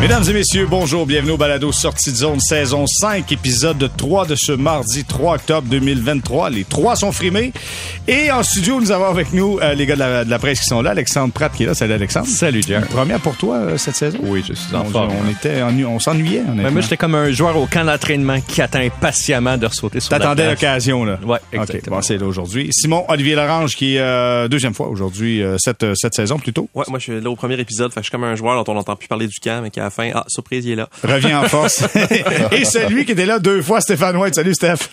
Mesdames et messieurs, bonjour, bienvenue au Balado Sortie de zone saison 5, épisode 3 de ce mardi 3 octobre 2023. Les trois sont frimés. Et en studio, nous avons avec nous euh, les gars de la, de la presse qui sont là. Alexandre Pratt qui est là. Salut Alexandre. Salut. Première pour toi euh, cette saison? Oui, je suis en On, forme. on était ennu- on s'ennuyait. Moi, j'étais comme un joueur au camp d'entraînement qui attend impatiemment de ressauter sur T'attendais l'occasion, là. Ouais, OK, exactement. bon, c'est là aujourd'hui. Simon Olivier Lorange qui est euh, deuxième fois aujourd'hui, euh, cette, cette saison plutôt. Ouais, moi je suis là au premier épisode, fait que je suis comme un joueur dont on n'entend plus parler du camp, mais qui à la fin, ah, surprise, il est là. Revient en force. Et celui qui était là deux fois, Stéphane White. Salut Steph.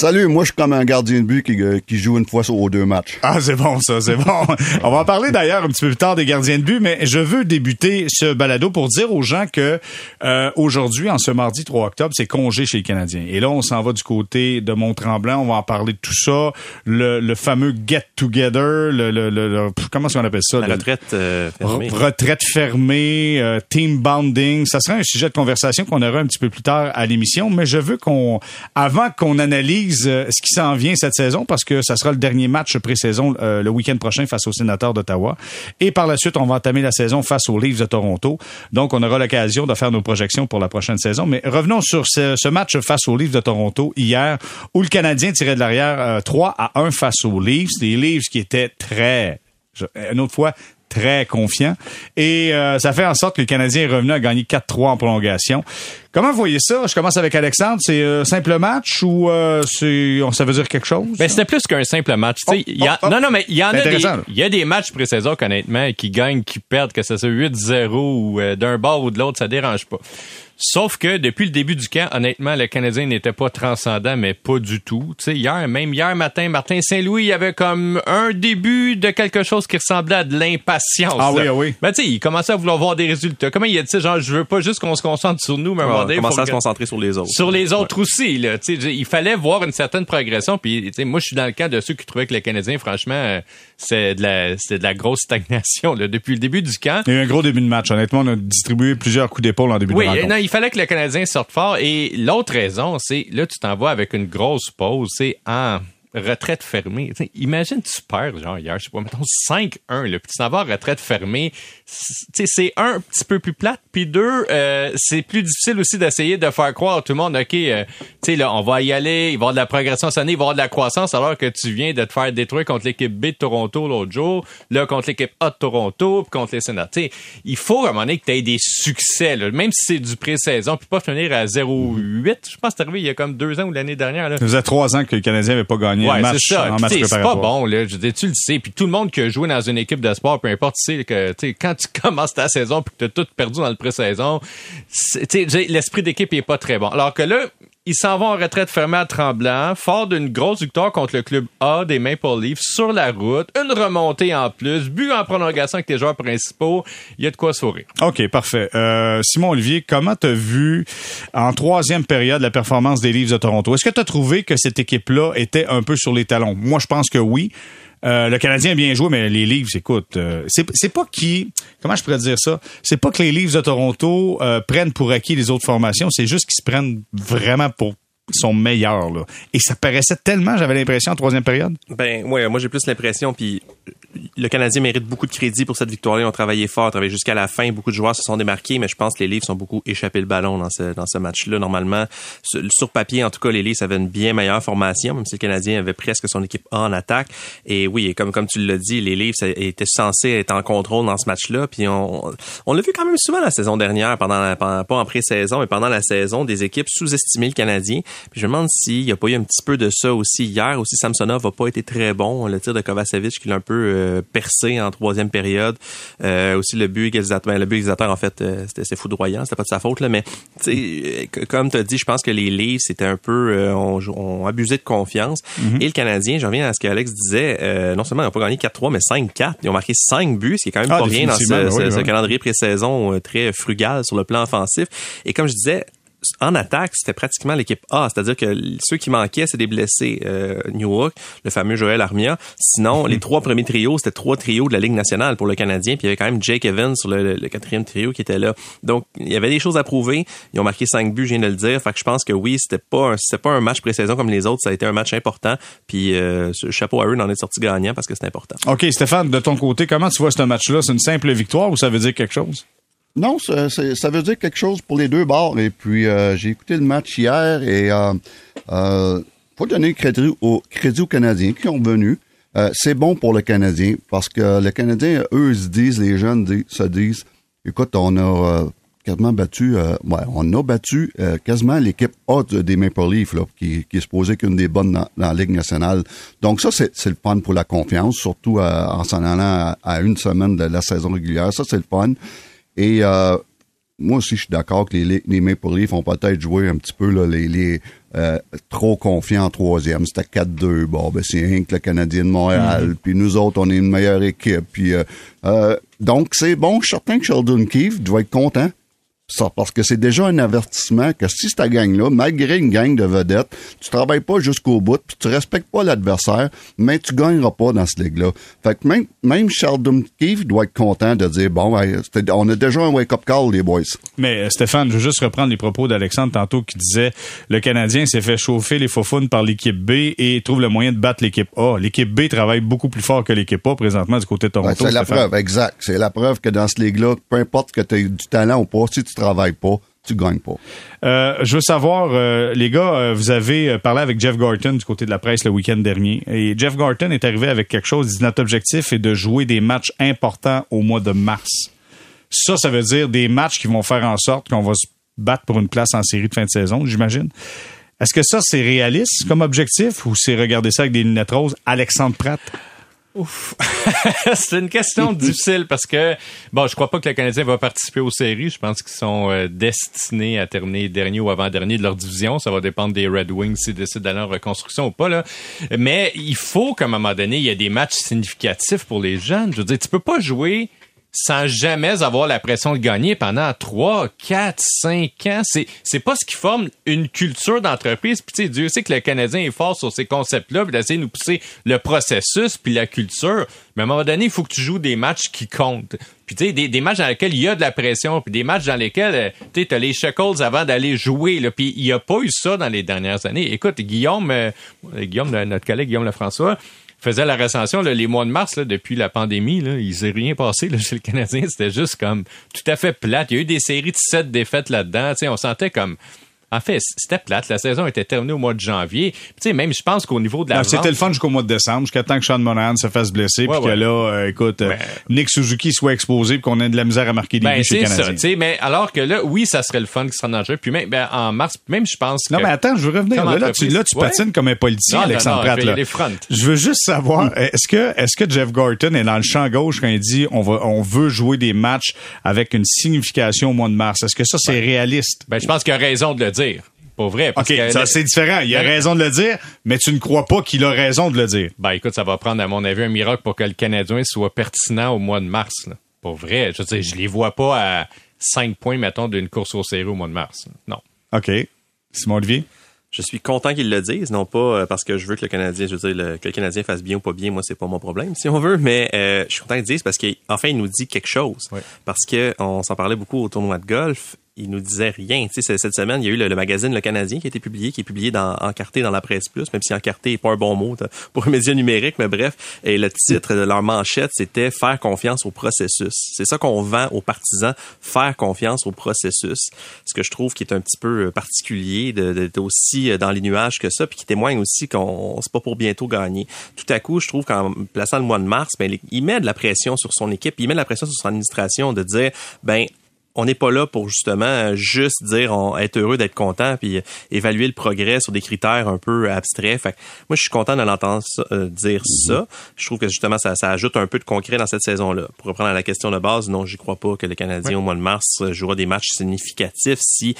Salut, moi je suis comme un gardien de but qui, euh, qui joue une fois sur aux deux matchs. Ah, c'est bon, ça, c'est bon. On va en parler d'ailleurs un petit peu plus tard des gardiens de but, mais je veux débuter ce balado pour dire aux gens que euh, aujourd'hui, en ce mardi 3 octobre, c'est congé chez les Canadiens. Et là, on s'en va du côté de Mont-Tremblant. On va en parler de tout ça. Le, le fameux get-together, le, le, le- le- comment est-ce qu'on appelle ça? La Le- retraite euh, fermée. Re- Retraite fermée, euh, team bonding, ça sera un sujet de conversation qu'on aura un petit peu plus tard à l'émission, mais je veux qu'on, avant qu'on analyse euh, ce qui s'en vient cette saison, parce que ça sera le dernier match pré-saison euh, le week-end prochain face aux sénateurs d'Ottawa, et par la suite on va entamer la saison face aux Leafs de Toronto. Donc on aura l'occasion de faire nos projections pour la prochaine saison. Mais revenons sur ce, match face aux Leafs de Toronto hier, où le Canadien tirait de l'arrière euh, 3 à 1 face aux Leafs. Les Leafs qui étaient très une autre fois très confiant. Et euh, ça fait en sorte que le Canadien est revenu à gagner 4-3 en prolongation. Comment vous voyez ça? Je commence avec Alexandre. C'est un simple match ou euh, ça veut dire quelque chose? Ben, c'était plus qu'un simple match. Oh, il y a- oh, oh. Non, non, mais il y en a des, il y a des matchs pré-saison, honnêtement, qui gagnent, qui perdent, que ça soit 8-0 ou euh, d'un bord ou de l'autre, ça dérange pas. Sauf que depuis le début du camp, honnêtement, le Canadien n'était pas transcendant, mais pas du tout. Tu sais, hier, même hier matin, Martin Saint-Louis, il y avait comme un début de quelque chose qui ressemblait à de l'impatience. Ah oui, ah oui. Ben, tu sais, il commençait à vouloir voir des résultats. Comment il a dit, genre, je veux pas juste qu'on se concentre sur nous, mais à un moment à se concentrer sur les autres. sur les autres aussi, là. Tu sais, il fallait voir une certaine progression. Puis, tu sais, moi, je suis dans le cas de ceux qui trouvaient que les Canadiens, franchement, euh, c'est de la, c'est de la grosse stagnation, là, depuis le début du camp. Il y a eu un gros début de match. Honnêtement, on a distribué plusieurs coups d'épaule en début Oui, de rencontre. Il fallait que le Canadien sorte fort. Et l'autre raison, c'est, là, tu t'en vas avec une grosse pause, c'est en retraite fermée. Tu sais, imagine, tu perds, genre, hier, je sais pas, mettons 5-1, là, puis tu t'en vas en retraite fermée. C'est- un, un petit peu plus plate, puis deux, euh, c'est plus difficile aussi d'essayer de faire croire à tout le monde, OK, euh, tu sais, là, on va y aller, il va y avoir de la progression cette année, il va y avoir de la croissance, alors que tu viens de te faire détruire contre l'équipe B de Toronto l'autre jour, là, contre l'équipe A de Toronto, puis contre les sais, il faut à un moment donné que tu aies des succès, là, même si c'est du pré-saison, puis pas finir à 0-8. Je pense que c'est arrivé il y a comme deux ans ou l'année dernière. Là. Ça faisait trois ans que le Canadien n'avait pas gagné Ouais, match c'est ça. en match tu C'est pas bon, là. Je dire, tu le sais. Puis tout le monde qui a joué dans une équipe de sport, peu importe, tu sais que, tu quand tu commences ta saison puis que t'as tout perdu dans le pré-saison, tu l'esprit d'équipe est pas très bon. Alors que là, ils s'en vont en retraite fermée à Tremblant, fort d'une grosse victoire contre le club A des Maple Leafs sur la route, une remontée en plus, but en prolongation avec tes joueurs principaux. Il y a de quoi sourire. OK, parfait. Euh, Simon Olivier, comment t'as vu en troisième période la performance des Leafs de Toronto? Est-ce que t'as trouvé que cette équipe-là était un peu sur les talons? Moi, je pense que oui. Euh, le Canadien a bien joué, mais les Leafs, écoute, euh, c'est pas qui, comment je pourrais dire ça? C'est pas que les Leafs de Toronto euh, prennent pour acquis les autres formations, c'est juste qu'ils se prennent vraiment pour ils sont meilleurs là. Et ça paraissait tellement, j'avais l'impression en troisième période. Ben, ouais, moi j'ai plus l'impression, puis le Canadien mérite beaucoup de crédit pour cette victoire-là. Ils ont travaillé fort, travaillé jusqu'à la fin. Beaucoup de joueurs se sont démarqués, mais je pense que les Leafs ont beaucoup échappé le ballon dans ce, dans ce match-là. Normalement, sur, papier, en tout cas, les Leafs avaient une bien meilleure formation, même si le Canadien avait presque son équipe A en attaque. Et oui, comme, comme tu l'as dit, les Leafs étaient censés être en contrôle dans ce match-là. Puis on, on l'a vu quand même souvent la saison dernière, pendant, la- pas en pré-saison, mais pendant la saison, des équipes sous-estimer le Canadien. Puis je me demande s'il n'y a pas eu un petit peu de ça aussi hier. Aussi, Samsonov n'a pas été très bon. Le tir de Kovacevic qui l'a un peu euh, percé en troisième période. Euh, aussi le but égalisateur. ben, le but égalisateur, en fait, euh, c'était foudroyant. C'était pas de sa faute, là. Mais euh, comme tu as dit, je pense que les Leafs c'était un peu euh, ont, ont abusé de confiance. Et le Canadien, je reviens à ce qu'Alex disait, euh, non seulement ils n'ont pas gagné 4-3, mais 5-4. Ils ont marqué 5 buts, ce qui est quand même Ah, pas rien dans ce, ce- oui, ce oui. calendrier pré-saison euh, très frugal sur le plan offensif. Et comme je disais, en attaque, c'était pratiquement l'équipe A, c'est-à-dire que ceux qui manquaient, c'est des blessés. Euh, Newhook, le fameux Joël Armia. Sinon, Mhm. les trois premiers trios, c'était trois trios de la Ligue nationale pour le Canadien. Puis il y avait quand même Jake Evans sur le, le quatrième trio qui était là. Donc, il y avait des choses à prouver. Ils ont marqué cinq buts, je viens de le dire. Fait que je pense que oui, c'était pas un, c'était pas un match pré-saison comme les autres. Ça a été un match important. Puis euh, chapeau à eux d'en être sorti gagnant parce que c'est important. OK, Stéphane, de ton côté, comment tu vois ce match-là? C'est une simple victoire ou ça veut dire quelque chose? Non, ça, veut dire quelque chose pour les deux bords. Et puis, euh, j'ai écouté le match hier et euh, euh, faut donner crédit, au, crédit aux Canadiens qui ont venu. Euh, c'est bon pour le Canadien parce que les Canadiens, eux, se disent, les jeunes se disent, écoute, on a quasiment battu, ouais, on a battu quasiment l'équipe de- des Maple Leafs, qui, qui est supposée qu'une des bonnes dans, la Ligue nationale. Donc ça, c'est le fun pour la confiance, surtout en s'en allant à, à une semaine de la saison régulière. Ça, c'est le fun. Et euh, moi aussi, je suis d'accord que les, les Maple Leafs ont peut-être joué un petit peu là, les, les euh, trop confiants en troisième. C'était 4-2. Bon, ben c'est rien que le Canadien de Montréal. Puis nous autres, on est une meilleure équipe. Puis euh, euh, donc c'est bon. Je suis certain que Sheldon Keefe doit être content. Ça, parce que c'est déjà un avertissement que si ta gang-là, malgré une gang de vedettes, tu travailles pas jusqu'au bout, puis tu respectes pas l'adversaire, mais tu gagneras pas dans ce ligue-là. Fait que même, même Sheldon Keefe doit être content de dire, bon, on a déjà un wake-up call, les boys. Mais euh, Stéphane, je veux juste reprendre les propos d'Alexandre tantôt qui disait le Canadien s'est fait chauffer les faufounes par l'équipe B et trouve le moyen de battre l'équipe A. L'équipe B travaille beaucoup plus fort que l'équipe A présentement du côté de Toronto. C'est la preuve, exact. C'est la preuve que dans ce ligue-là, peu importe que tu aies du talent ou pas, si tu travailles pas, tu gagnes pas. Euh, je veux savoir, euh, les gars, euh, vous avez parlé avec Jeff Garton du côté de la presse le week-end dernier. Et Jeff Garton est arrivé avec quelque chose. Il dit notre objectif est de jouer des matchs importants au mois de mars. Ça, ça veut dire des matchs qui vont faire en sorte qu'on va se battre pour une place en série de fin de saison, j'imagine. Est-ce que ça, c'est réaliste comme objectif ou c'est regarder ça avec des lunettes roses? Alexandre Pratt? c'est une question difficile parce que, bon, je crois pas que le Canadien va participer aux séries. Je pense qu'ils sont euh, destinés à terminer dernier ou avant-dernier de leur division. Ça va dépendre des Red Wings s'ils décident d'aller en reconstruction ou pas, là. Mais il faut qu'à un moment donné, il y ait des matchs significatifs pour les jeunes. Je veux dire, tu peux pas jouer sans jamais avoir la pression de gagner pendant 3, 4, 5 ans. C'est, c'est pas ce qui forme une culture d'entreprise. Puis tu sais, Dieu sait que le Canadien est fort sur ces concepts-là, puis d'essayer de nous pousser le processus puis la culture. Mais à un moment donné, il faut que tu joues des matchs qui comptent. Puis tu sais, des, des matchs dans lesquels il y a de la pression, puis des matchs dans lesquels, euh, tu t'as les shackles avant d'aller jouer. Là, puis il y a pas eu ça dans les dernières années. Écoute, Guillaume, euh, Guillaume, notre collègue Guillaume Lefrançois, faisait la recension là, les mois de mars depuis la pandémie, là, il s'est rien passé là, chez le Canadien. C'était juste comme tout à fait plate. Il y a eu des séries de sept défaites là-dedans. On sentait comme. En fait, c'était plate. La saison était terminée au mois de janvier. Tu sais, même, je pense qu'au niveau de la Non, C'était le fun jusqu'au mois de décembre, jusqu'à temps que Sean Monahan se fasse blesser, Ouais, puis que là, euh, écoute, euh, Ben- Nick Suzuki soit exposé, puis qu'on ait de la misère à marquer des Ben, buts chez ça, Canadiens. tu sais, mais alors que là, oui, ça serait le fun qui sera dangereux. Puis même, ben, en mars, même je pense Non, que... mais attends, je veux revenir. Là, là, tu, entreprise. là, tu Ouais. patines comme un politicien, Non, non, Alexandre non, Pratt. je là. veux juste savoir, est-ce que, est-ce que Jeff Garton est dans le champ gauche quand il dit on va, on veut jouer des matchs avec une signification au mois de mars? Est-ce que ça, c'est réaliste? Ben, je pense qu'il a raison de le dire. Pour vrai. Parce OK, que ça, c'est différent. Il a raison de le dire, mais tu ne crois pas qu'il a raison de le dire. Ben écoute, ça va prendre, à mon avis, un miracle pour que le Canadien soit pertinent au mois de mars. Là. Pour vrai. Je veux dire, je les vois pas à 5 points, mettons, d'une course au série au mois de mars. là. Non. OK. Simon Olivier? Je suis content qu'ils le disent, non pas euh, parce que je veux que le Canadien, je veux dire, le- que le Canadien fasse bien ou pas bien, moi c'est pas mon problème, si on veut, mais euh, je suis content qu'ils le disent parce qu'enfin il nous dit quelque chose. Parce que on s'en parlait beaucoup au tournoi de golf, il nous disait rien. Tu sais, cette semaine, il y a eu le, magazine Le Canadien qui a été publié, qui est publié dans encarté dans la presse plus, même si encarté est pas un bon mot pour un média numérique, mais bref. Et le titre de leur manchette, c'était faire confiance au processus. C'est ça qu'on vend aux partisans, faire confiance au processus. Ce que je trouve qui est un petit peu euh, particulier d'être aussi euh, dans les nuages que ça, puis qui témoigne aussi qu'on c'est pas pour bientôt gagner. Tout à coup, je trouve qu'en plaçant le mois de mars, ben, il met de la pression sur son équipe, il met de la pression sur son administration de dire, ben on n'est pas là pour justement euh, juste dire on, être heureux d'être content puis euh, évaluer le progrès sur des critères un peu abstraits. Fait que moi je suis content de l'entendre ça, euh, dire ça. Je trouve que justement ça, ça ajoute un peu de concret dans cette saison-là. Pour reprendre à la question de base, non, j'y crois pas que le Canadien au mois de mars euh, jouera des matchs significatifs si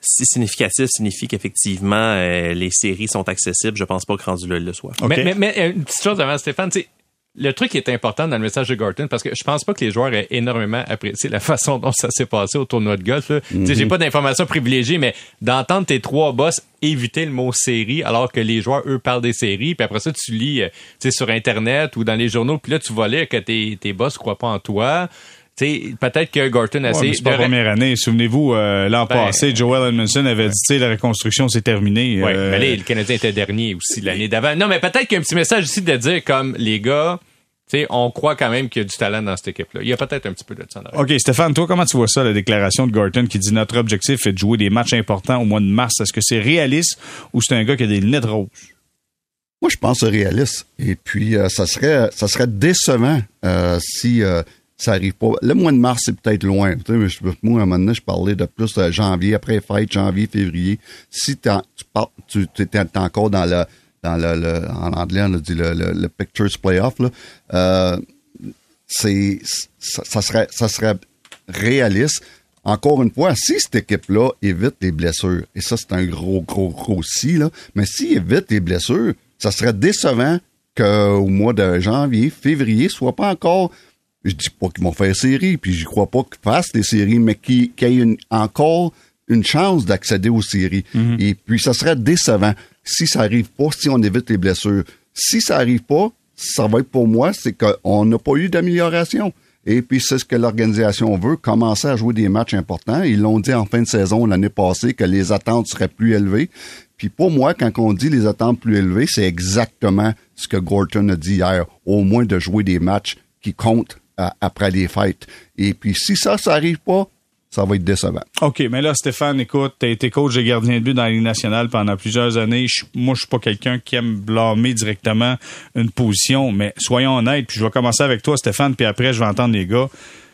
si significatif signifie qu'effectivement euh, les séries sont accessibles, je pense pas que rendu là il le soit. OK. Mais, mais, mais, euh, une petite chose avant Stéphane, tu sais, le truc qui est important dans le message de Garton, parce que je pense pas que les joueurs aient énormément apprécié la façon dont ça s'est passé au tournoi de golf. là. Sais, J'ai pas d'informations privilégiées, mais d'entendre tes trois boss éviter le mot série, alors que les joueurs, eux, parlent des séries, puis après ça, tu lis euh, sur Internet ou dans les journaux, puis là, tu vas lire que tes, tes boss croient pas en toi. Peut-être que Garton a Ouais, c'est pas la première année. Souvenez-vous, euh, l'an Ben, passé, Joel Edmondson avait dit, tu sais, la reconstruction, c'est terminé. Ouais, Euh, mais là, le Canadien était dernier aussi l'année d'avant. Non, mais peut-être qu'il y a un petit message ici de dire comme les gars, sais, on croit quand même qu'il y a du talent dans cette équipe-là. Il y a peut-être un petit peu de ça. OK, Stéphane, toi, comment tu vois ça, la déclaration de Gorton qui dit notre objectif est de jouer des matchs importants au mois de mars? Est-ce que c'est réaliste ou c'est un gars qui a des lunettes roses? Moi, je pense que c'est réaliste. Et puis, euh, ça serait ça serait décevant euh, si euh, ça arrive pas. Le mois de mars, c'est peut-être loin. Moi, à un moment donné, je parlais de plus de janvier, après fête, janvier, février. Si tu, tu, tu es encore dans le dans le, en anglais on dit le, le, pictures playoff euh, c'est ça, ça, serait ça serait réaliste. Encore une fois, si cette équipe-là évite les blessures, et ça c'est un gros, gros, gros si, là, mais s'il évite les blessures, ça serait décevant qu'au mois de janvier, février, soit pas encore. Je dis pas qu'ils vont faire série, puis je crois pas qu'ils fassent des séries, mais qu'ils qu aient encore une chance d'accéder aux séries. Mm-hmm. Et puis, ça serait décevant si ça arrive pas, si on évite les blessures. Si ça arrive pas, ça va être pour moi, c'est qu'on n'a pas eu d'amélioration. Et puis, c'est ce que l'organisation veut, commencer à jouer des matchs importants. Ils l'ont dit en fin de saison l'année passée que les attentes seraient plus élevées. Puis pour moi, quand on dit les attentes plus élevées, c'est exactement ce que Gorton a dit hier. Au moins de jouer des matchs qui comptent euh, après les fêtes. Et puis si ça, ça arrive pas, ça va être décevant. OK, mais là, Stéphane, écoute, tu as été coach de gardien de but dans la Ligue nationale pendant plusieurs années. moi, je suis pas quelqu'un qui aime blâmer directement une position, mais soyons honnêtes, puis je vais commencer avec toi, Stéphane, puis après, je vais entendre les gars.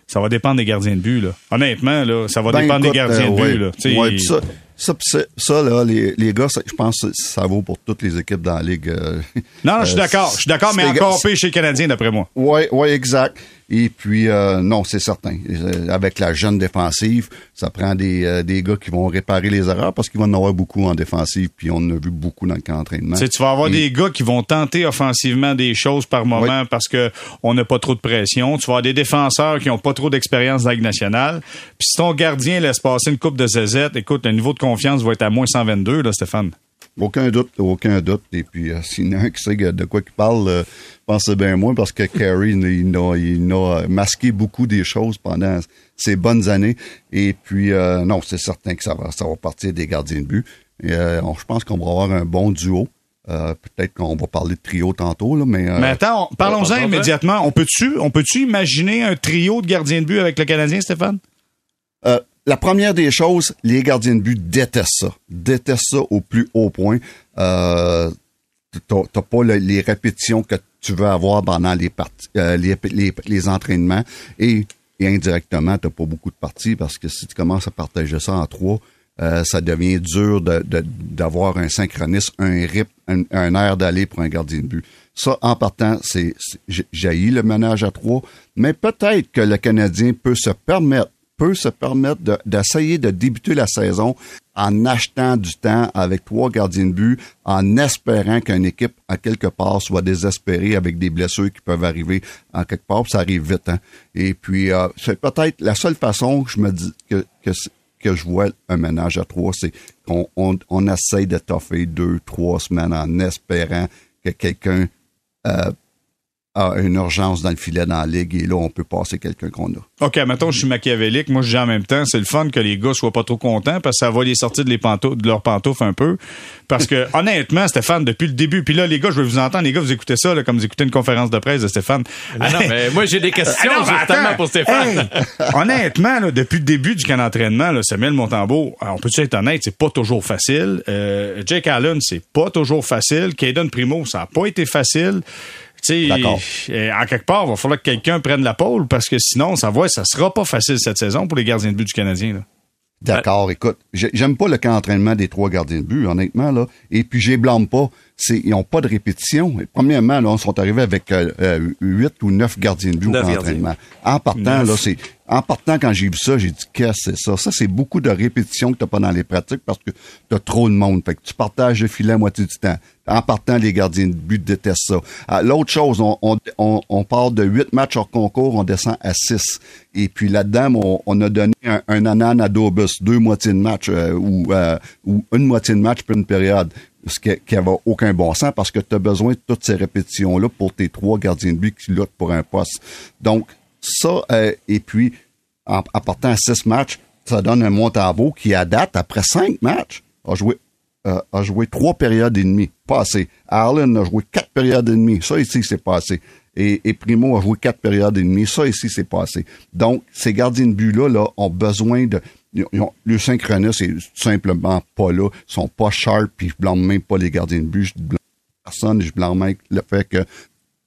Ça va dépendre des gardiens de but, là. Honnêtement, là, ça va ben, dépendre des gardiens de but, là. Ouais, ça, ça, ça, là, les, les gars, je pense que ça vaut pour toutes les équipes dans la Ligue. Euh, non, je suis euh, d'accord. Je suis d'accord, mais encore pire chez les Canadiens, d'après moi. Oui, oui, exact. Et puis, euh, non, c'est certain. Avec la jeune défensive, ça prend des, euh, des gars qui vont réparer les erreurs parce qu'ils vont en avoir beaucoup en défensive, puis on en a vu beaucoup dans le camp d'entraînement. Tu vas avoir des gars qui vont tenter offensivement des choses par moment parce que on n'a pas trop de pression. Tu vas avoir des défenseurs qui n'ont pas trop d'expérience dans la Ligue nationale. Puis si ton gardien laisse passer une coupe de ZZ, écoute, le niveau de confiance va être à moins 122, là, Stéphane. Aucun doute, aucun doute. Et puis, euh, s'il y en a un qui sait de quoi il parle, euh, pensez bien moins parce que Carey, il, a, il a masqué beaucoup des choses pendant ces bonnes années. Et puis, euh, non, c'est certain que ça va, ça va partir des gardiens de but. Et, euh, je pense qu'on va avoir un bon duo. Euh, peut-être qu'on va parler de trio tantôt, là, mais. mais attends, parlons-en immédiatement. On peut-tu, on peut-tu imaginer un trio de gardiens de but avec le Canadien, Stéphane? La première des choses, les gardiens de but détestent ça. Détestent ça au plus haut point. Euh, t'as pas les répétitions que tu veux avoir pendant les, euh, les, les, entraînements et, et indirectement, t'as pas beaucoup de parties parce que si tu commences à partager ça en trois, euh, ça devient dur d'avoir de, un synchronisme, un rythme, un, air d'aller pour un gardien de but. Ça, en partant, c'est jaillit le ménage à trois, mais peut-être que le Canadien peut se permettre peut se permettre d'essayer de, débuter la saison en achetant du temps avec trois gardiens de but, en espérant qu'une équipe, à quelque part, soit désespérée avec des blessures qui peuvent arriver en quelque part. Ça arrive vite. Hein? Et puis, euh, c'est peut-être la seule façon que je me dis que, que, que je vois un ménage à trois, c'est qu'on on, on essaye de toffer deux, trois semaines en espérant que quelqu'un euh, a une urgence dans le filet dans la ligue et là, on peut passer quelqu'un qu'on a. OK, maintenant je suis machiavélique. Moi, je dis en même temps, c'est le fun que les gars soient pas trop contents parce que ça va les sortir de, les pantoufles, de leurs pantoufles un peu. Parce que, honnêtement, Stéphane, depuis le début, puis là, les gars, je vais vous entendre, les gars, vous écoutez ça là, comme vous écoutez une conférence de presse de Stéphane. Ah non, mais moi, j'ai des questions ah justement pour Stéphane. honnêtement, là, depuis le début du camp d'entraînement, Samuel Montembeau, on peut être honnête, c'est pas toujours facile. Euh, Jake Allen, c'est pas toujours facile. Caden Primo, ça a pas été facile. D'accord. En quelque part, il va falloir que quelqu'un prenne la pôle parce que sinon, ça va, ça sera pas facile cette saison pour les gardiens de but du Canadien. Là. D'accord, écoute, j'aime pas le camp d'entraînement des trois gardiens de but, honnêtement, là. Et puis, je blâme pas. C'est, ils ont pas de répétition. premièrement, là, on sont arrivés avec euh, euh, huit ou neuf gardiens de but au camp d'entraînement. En partant, là, c'est, en partant, quand j'ai vu ça, j'ai dit, qu'est-ce que c'est ça? Ça, c'est beaucoup de répétitions que t'as pas dans les pratiques parce que t'as trop de monde. Fait que tu partages le filet à moitié du temps. En partant, les gardiens de but détestent ça. Ah, l'autre chose, on, on, on, part de huit matchs hors concours, on descend à six. Et puis là-dedans, on, a donné un, un anan à Dobus, deux moitiés de match euh, ou, euh, ou une moitié de match pour une période ce qui n'avait aucun bon sens parce que tu as besoin de toutes ces répétitions-là pour tes trois gardiens de but qui luttent pour un poste. Donc, ça, euh, et puis, en, partant à six matchs, ça donne un Montembeau qui, à date, après cinq matchs, a joué euh, a joué trois périodes et demie. Pas assez. A joué quatre périodes et demie. Ça, ici, c'est pas assez. et, et Primo a joué quatre périodes et demie. Ça ici, c'est pas assez. Donc, ces gardiens de but-là là, ont besoin de... ils ont- le synchronisme, c'est tout simplement pas là. Ils sont pas sharp, puis je blâme même pas les gardiens de but. Je blâme personne, je blâme même le fait que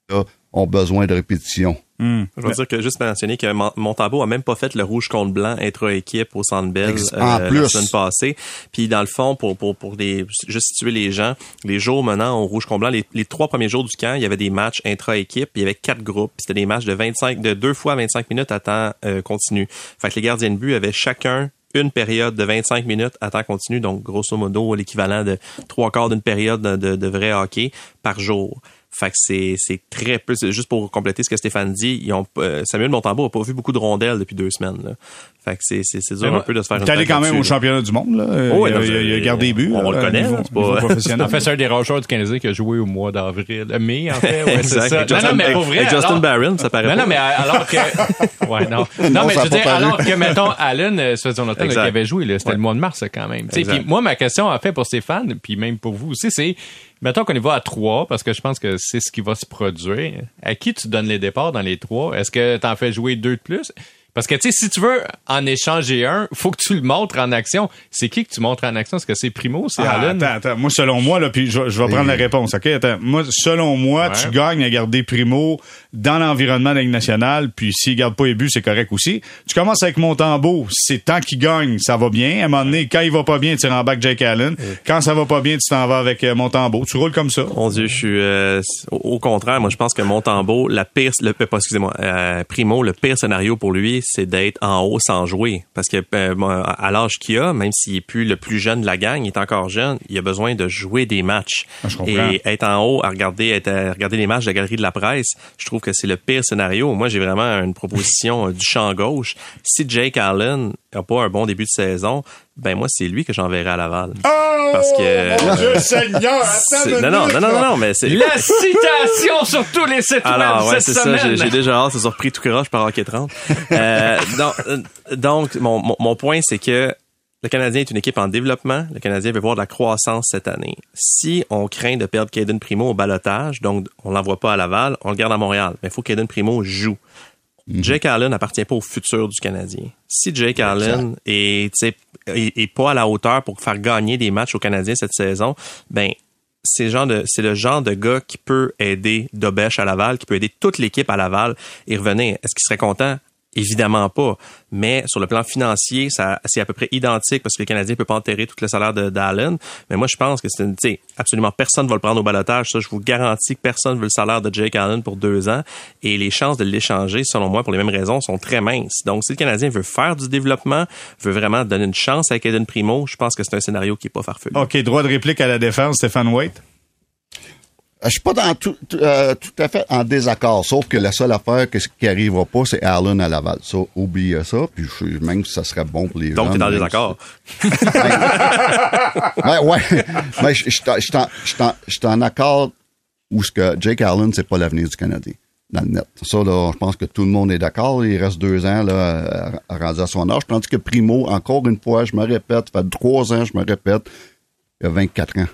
là, ont besoin de répétition. Hmm. Je veux dire que juste mentionner que Mon- Montembeau a même pas fait le rouge contre blanc intra-équipe au Centre Bell euh, en la plus. semaine passée. Puis dans le fond, pour pour pour des juste situer les gens, les jours menant au rouge contre blanc, les, les trois premiers jours du camp, il y avait des matchs intra-équipe, il y avait quatre groupes, c'était des matchs de 25 de deux fois 25 minutes à temps euh, continu. Fait que les gardiens de but avaient chacun une période de 25 minutes à temps continu, donc grosso modo l'équivalent de trois quarts d'une période de, de, de vrai hockey par jour. Fait que c'est c'est très peu. c'est Juste pour compléter ce que Stéphane dit, ils ont euh, Samuel Montembeau a pas vu beaucoup de rondelles depuis deux semaines. Là. Fait que c'est c'est c'est dur Mais moi, un peu de se faire. T'es allé quand même au championnat du monde, là. Oh, oui, il, a, il a- il a c'est- gardé but. on là, le connaît, niveau- là, c'est pas-. En fait, c'est un des rares joueurs du Canadien qui a joué au mois d'avril. euh, mai, en fait. Ouais, c'est ça. Avec Non, Justin- non, mais pour vrai. avec Justin alors- Barron, ça paraît Non, pas. non, mais alors que. Ouais, non. Non, Non, mais je veux dire, alors que, mettons, Allen, euh, ça faisait longtemps qu'il avait joué, là, c'était Ouais. le mois de mars, quand même. Tu sais, Exact. Puis moi, ma question, en fait, pour Stéphane, puis même pour vous aussi, c'est, mettons qu'on y va à trois, parce que je pense que c'est ce qui va se produire. À qui tu donnes les départs dans les trois? Est-ce que t'en fais jouer deux de plus? Parce que, tu sais, si tu veux en échanger un, faut que tu le montres en action. C'est qui que tu montres en action? Est-ce que c'est Primo? C'est Ah, Allen? attends, attends. Moi, selon moi, là, puis je, je vais prendre la réponse, OK? Attends. Moi, selon moi, Ouais. tu gagnes à garder Primo dans l'environnement de la Ligue nationale, puis s'il garde pas les buts, c'est correct aussi. Tu commences avec Montembeau, c'est tant qu'il gagne, ça va bien. À un moment donné, quand il va pas bien, tu rends back Jake Allen. Quand ça va pas bien, tu t'en vas avec euh, Montembeau. Tu roules comme ça. Mon Dieu, je suis euh, au, au contraire. Moi, je pense que Montembeau, la pire, le, pas, excusez-moi, euh, Primo, le pire scénario pour lui, c'est d'être en haut sans jouer, parce que euh, bon, à l'âge qu'il a, même s'il est plus le plus jeune de la gang, il est encore jeune, il a besoin de jouer des matchs. Ah. Et être en haut à regarder, être à regarder les matchs de la galerie de la presse, je trouve que c'est le pire scénario. Moi, j'ai vraiment une proposition euh, du champ gauche. Si Jake Allen a pas un bon début de saison, ben moi, c'est lui que j'enverrai à Laval. Parce que Mon Dieu Seigneur! non, non, non, non, non, mais c'est La citation sur tous les sites alors, web ouais, cette c'est ça. J'ai déjà hâte. C'est surpris tout croche par Hockey 30. Euh, donc, euh, donc mon, mon, mon point, c'est que le Canadien est une équipe en développement. Le Canadien veut voir de la croissance cette année. Si on craint de perdre Caden Primo au balotage, donc on l'envoie pas à Laval, on le garde à Montréal. Mais il faut que Caden Primo joue. Jake Allen n'appartient pas au futur du Canadien. Si Jake Allen est, tu sais, est, est pas à la hauteur pour faire gagner des matchs au Canadien cette saison, ben c'est le genre de c'est le genre de gars qui peut aider Dobesh à Laval, qui peut aider toute l'équipe à Laval et revenir. Est-ce qu'il serait content? Évidemment pas. Mais sur le plan financier, ça c'est à peu près identique parce que le Canadien peut pas enterrer tout le salaire de d'Allen. Mais moi, je pense que c'est une, absolument personne va le prendre au balotage. Ça, je vous garantis que personne veut le salaire de Jake Allen pour deux ans. Et les chances de l'échanger, selon moi, pour les mêmes raisons, sont très minces. Donc, si le Canadien veut faire du développement, veut vraiment donner une chance à Eden Primo, je pense que c'est un scénario qui est pas farfelu. OK, droit de réplique à la défense, Stéphane Waite. Euh, Je suis pas dans tout, euh, tout à fait en désaccord, sauf que la seule affaire que, qui arrivera pas, c'est Allen à Laval. Ça, oubliez ça, puis je, même si ça serait bon pour les Donc, t'es dans le désaccord. Ben, ouais, mais je suis en- accord où ce que Jake Allen, c'est pas l'avenir du Canadien dans le net. Ça, là, je pense que tout le monde est d'accord. Il reste deux ans là, rendu à son âge. Tandis que Primo, encore une fois, je me répète, ça fait trois ans, je me répète, il a 24 ans.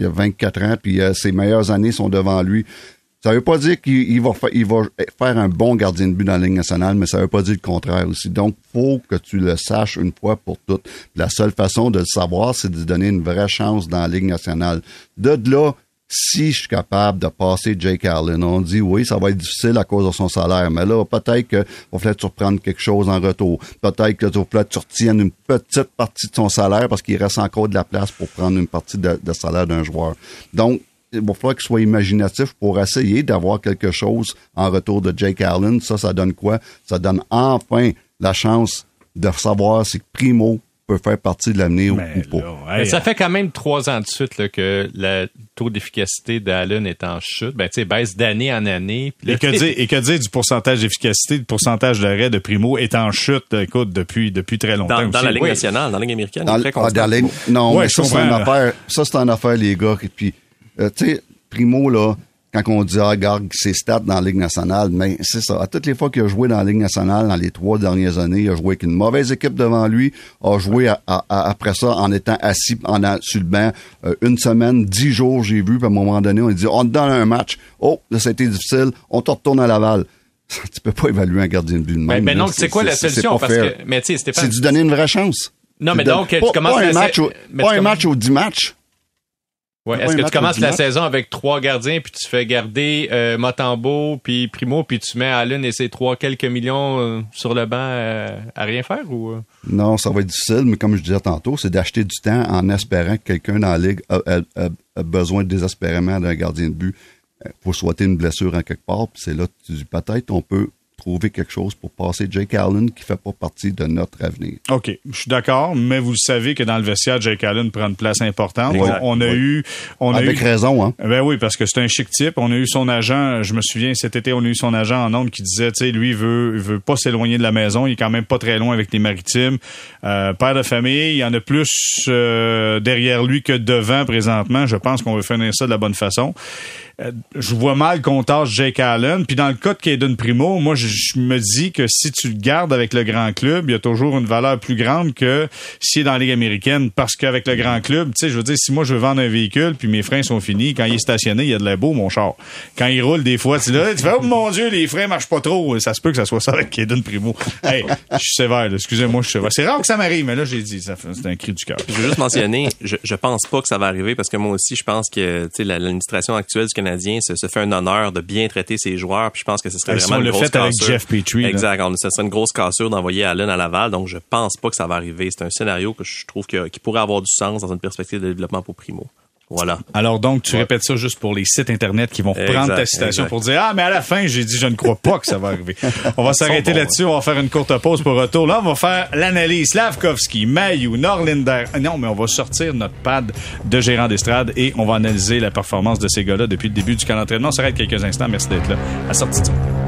Il a 24 ans, puis euh, ses meilleures années sont devant lui. Ça veut pas dire qu'il il va, va faire un bon gardien de but dans la Ligue nationale, mais ça veut pas dire le contraire aussi. Donc, faut que tu le saches une fois pour toutes. La seule façon de le savoir, c'est de lui donner une vraie chance dans la Ligue nationale. De là, si je suis capable de passer Jake Allen, on dit oui, ça va être difficile à cause de son salaire, mais là, peut-être que va falloir que tu reprendre quelque chose en retour. Peut-être que tu va falloir que tu retiennes une petite partie de son salaire parce qu'il reste encore de la place pour prendre une partie de, de salaire d'un joueur. Donc, il va falloir qu'il soit imaginatif pour essayer d'avoir quelque chose en retour de Jake Allen. Ça, ça donne quoi? Ça donne enfin la chance de savoir si Primo peut faire partie de l'avenir ou pas. là, hey, ça fait quand même trois ans de suite là, que le taux d'efficacité d'Allen est en chute. Ben, tu sais, baisse d'année en année. Là, Et que, dire, et que dire du pourcentage d'efficacité, du pourcentage d'arrêt de Primo est en chute, écoute, depuis, depuis très longtemps. Dans, la Ligue Oui. nationale, dans la Ligue américaine, Dans très ah, dans les- non, Ouais, mais ça, c'est une affaire. Ça, c'est une affaire, les gars. Et puis, euh, tu sais, Primo, là, quand on dit, ah, regarde ses stats dans la Ligue nationale, mais c'est ça. À toutes les fois qu'il a joué dans la Ligue nationale, dans les trois dernières années, il a joué avec une mauvaise équipe devant lui, a joué après ça en étant assis en, sur le banc euh, une semaine, dix jours, j'ai vu, puis à un moment donné, on a dit, on te donne un match. Oh, là, c'était difficile, on te retourne à Laval. tu peux pas évaluer un gardien de but de même. Mais, non, c'est quoi la solution? Parce que, mais tu sais, C'est de donner une vraie chance. Non, mais donc, tu commences pas un match, au, pas un match aux dix matchs. Ouais. Est-ce que tu commences la saison avec trois gardiens, puis tu fais garder euh, Motambo, puis Primo, puis tu mets Allen et ses trois quelques millions euh, sur le banc euh, à rien faire? ou euh? Non, ça va être difficile, mais comme je disais tantôt, c'est d'acheter du temps en espérant que quelqu'un dans la ligue a, a besoin désespérément d'un gardien de but pour souhaiter une blessure en quelque part. Puis c'est là que tu dis peut-être on peut trouver quelque chose pour passer Jake Allen qui fait pas partie de notre avenir. OK, je suis d'accord, mais vous le savez que dans le vestiaire, Jake Allen prend une place importante. On, a eu... On Avec a eu, raison, hein? Ben oui, parce que c'est un chic type. On a eu son agent, je me souviens, cet été, on a eu son agent en ondes qui disait, tu sais, lui, il veut, il veut pas s'éloigner de la maison. Il est quand même pas très loin avec les maritimes. Euh, père de famille, il y en a plus euh, derrière lui que devant présentement. Je pense qu'on veut finir ça de la bonne façon. Euh, je vois mal qu'on tâche Jake Allen. Puis dans le cas de Caden Primo, moi, je, me dis que si tu le gardes avec le grand club, il y a toujours une valeur plus grande que s'il est dans la Ligue américaine. Parce qu'avec le grand club, tu sais, je veux dire, si moi je veux vendre un véhicule, puis mes freins sont finis, quand il est stationné, il y a de la beau, mon char. Quand il roule, des fois, tu, là, tu fais, oh mon Dieu, les freins marchent pas trop. Ça se peut que ça soit ça avec Caden Primo. Hey, je suis sévère, excusez-moi, je suis sévère. C'est rare que ça m'arrive, mais là, j'ai dit, c'est un cri du cœur. Je veux juste mentionner, je, je pense pas que ça va arriver parce que moi aussi, je pense que, tu sais, l'administration actuelle du Canada se, fait un honneur de bien traiter ses joueurs. Puis je pense que ce serait vraiment une le grosse fait avec Jeff Petrie. Exact. Ce serait une grosse cassure d'envoyer Allen à Laval. Donc je pense pas que ça va arriver. C'est un scénario que je trouve qui pourrait avoir du sens dans une perspective de développement pour Primo. Voilà. Alors donc, tu répètes ça juste pour les sites Internet qui vont reprendre ta citation pour dire Ah, mais à la fin, j'ai dit je ne crois pas que ça va arriver. On va s'arrêter là-dessus, on va faire une courte pause pour retour. Là, on va faire l'analyse. Slavkovski, Mayu, Norlinder. Non, mais on va sortir notre pad de gérant d'estrade et on va analyser la performance de ces gars-là depuis le début du camp d'entraînement. On s'arrête quelques instants. Merci d'être là. À sortie de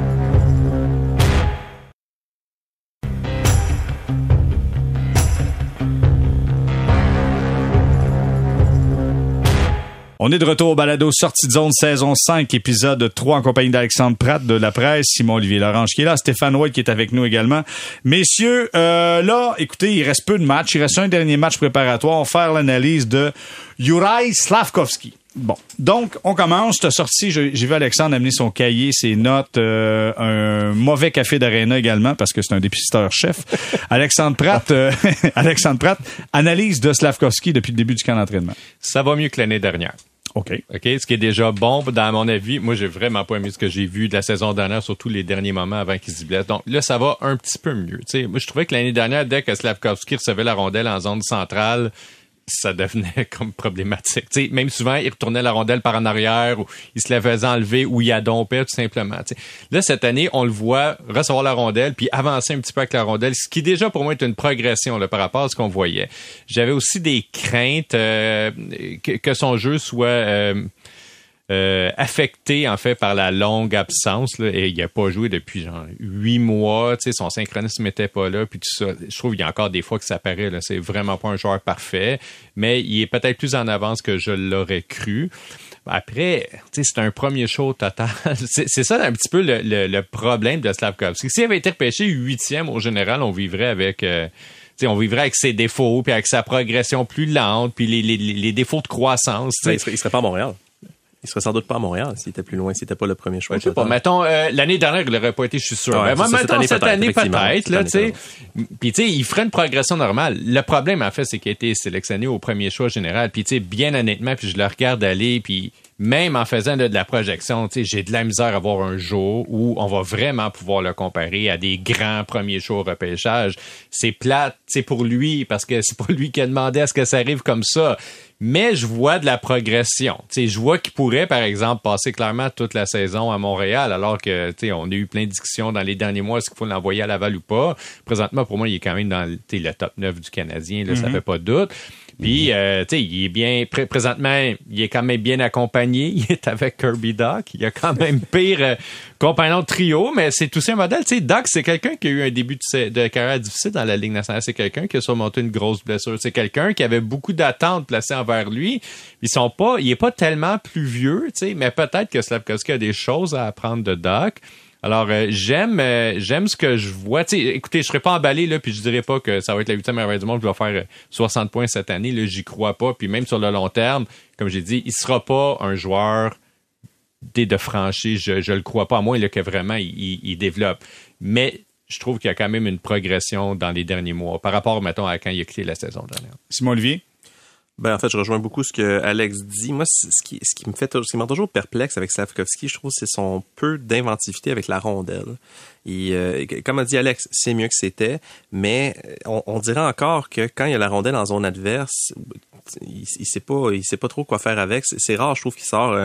On est de retour au balado Sortie de zone saison 5, épisode 3 en compagnie d'Alexandre Pratt de la presse, Simon-Olivier Lorange qui est là, Stéphane White qui est avec nous également. Messieurs, euh, là, écoutez, il reste peu de matchs. Il reste un dernier match préparatoire. Faire l'analyse de Juraj Slavkovski. Bon, donc on commence. Tu as sorti, j'ai vu Alexandre amener son cahier, ses notes, euh, un mauvais café d'arena également parce que c'est un dépisteur chef. Alexandre Pratt, euh, Alexandre Pratt, analyse de Slavkovski depuis le début du camp d'entraînement. Ça va mieux que l'année dernière. OK. OK. Ce qui est déjà bon, dans mon avis. Moi, j'ai vraiment pas aimé ce que j'ai vu de la saison dernière, surtout les derniers moments avant qu'il se blesse. Donc là, ça va un petit peu mieux. sais, moi, je trouvais que l'année dernière, dès que Slavkovski recevait la rondelle en zone centrale, ça devenait comme problématique. même souvent, il retournait la rondelle par en arrière ou il se la faisait enlever ou il adompait tout simplement. Là, cette année, on le voit recevoir la rondelle puis avancer un petit peu avec la rondelle, ce qui déjà pour moi est une progression là, par rapport à ce qu'on voyait. J'avais aussi des craintes euh, que, son jeu soit... Euh, euh, affecté en fait par la longue absence et il a pas joué depuis genre huit mois. Son synchronisme n'était pas là, puis tout ça. Je trouve qu'il y a encore des fois que ça paraît là, c'est vraiment pas un joueur parfait, mais il est peut-être plus en avance que je l'aurais cru. Après, c'est un premier show total. c'est ça un petit peu le, problème de Slavkovski. S'il avait été repêché huitième au général, on vivrait avec. Euh, on vivrait avec ses défauts, puis avec sa progression plus lente, puis les, défauts de croissance. il serait, serait pas à Montréal. Il serait sans doute pas à Montréal s'il était plus loin, s'il n'était pas le premier choix. Je sais pas. Mettons, euh, l'année dernière, il n'aurait pas été, je suis sûr. mais mettons, cette année, peut-être, là, tu sais. Puis, tu sais, il ferait une progression normale. Le problème, en fait, c'est qu'il a été sélectionné au premier choix général. Puis, tu sais, bien honnêtement, puis je le regarde aller, puis même en faisant de, la projection, j'ai de la misère à voir un jour où on va vraiment pouvoir le comparer à des grands premiers shows au repêchage. C'est plate, c'est pour lui, parce que c'est pas lui qui a demandé à ce que ça arrive comme ça. Mais je vois de la progression. sais, je vois qu'il pourrait, par exemple, passer clairement toute la saison à Montréal, alors que on a eu plein de discussions dans les derniers mois, est-ce qu'il faut l'envoyer à Laval ou pas? Présentement, pour moi, il est quand même dans le top 9 du Canadien, là, ça mm-hmm. fait pas de doute. Puis, euh, tu sais, il est bien, présentement, il est quand même bien accompagné. Il est avec Kirby Doc. Il a quand même pire euh, compagnon de trio, mais c'est aussi un modèle. Tu sais, Doc, c'est quelqu'un qui a eu un début de, carrière difficile dans la Ligue nationale. C'est quelqu'un qui a surmonté une grosse blessure. C'est quelqu'un qui avait beaucoup d'attentes placées envers lui. Ils sont pas, il est pas tellement plus vieux, tu sais, mais peut-être que Slavkovski a des choses à apprendre de Doc. Alors euh, j'aime euh, j'aime ce que je vois. sais, écoutez, je serais pas emballé là, puis je dirais pas que ça va être la huitième merveille du monde qui va faire 60 euh, points cette année. Là, j'y crois pas. Puis même sur le long terme, comme j'ai dit, il sera pas un joueur dès de franchise. Je, je le crois pas, à moins là, que vraiment il, il développe. Mais je trouve qu'il y a quand même une progression dans les derniers mois par rapport, mettons, à quand il a quitté la saison dernière. Simon Olivier? Ben, en fait, je rejoins beaucoup ce que Alex dit. Moi, ce qui, ce qui me fait, ce qui toujours perplexe avec Slavkovski, je trouve, c'est son peu d'inventivité avec la rondelle. Et, euh, comme a dit Alex, c'est mieux que c'était, mais on, on, dirait encore que quand il y a la rondelle en zone adverse, il, il sait pas, il sait pas trop quoi faire avec. C'est rare, je trouve, qu'il sort,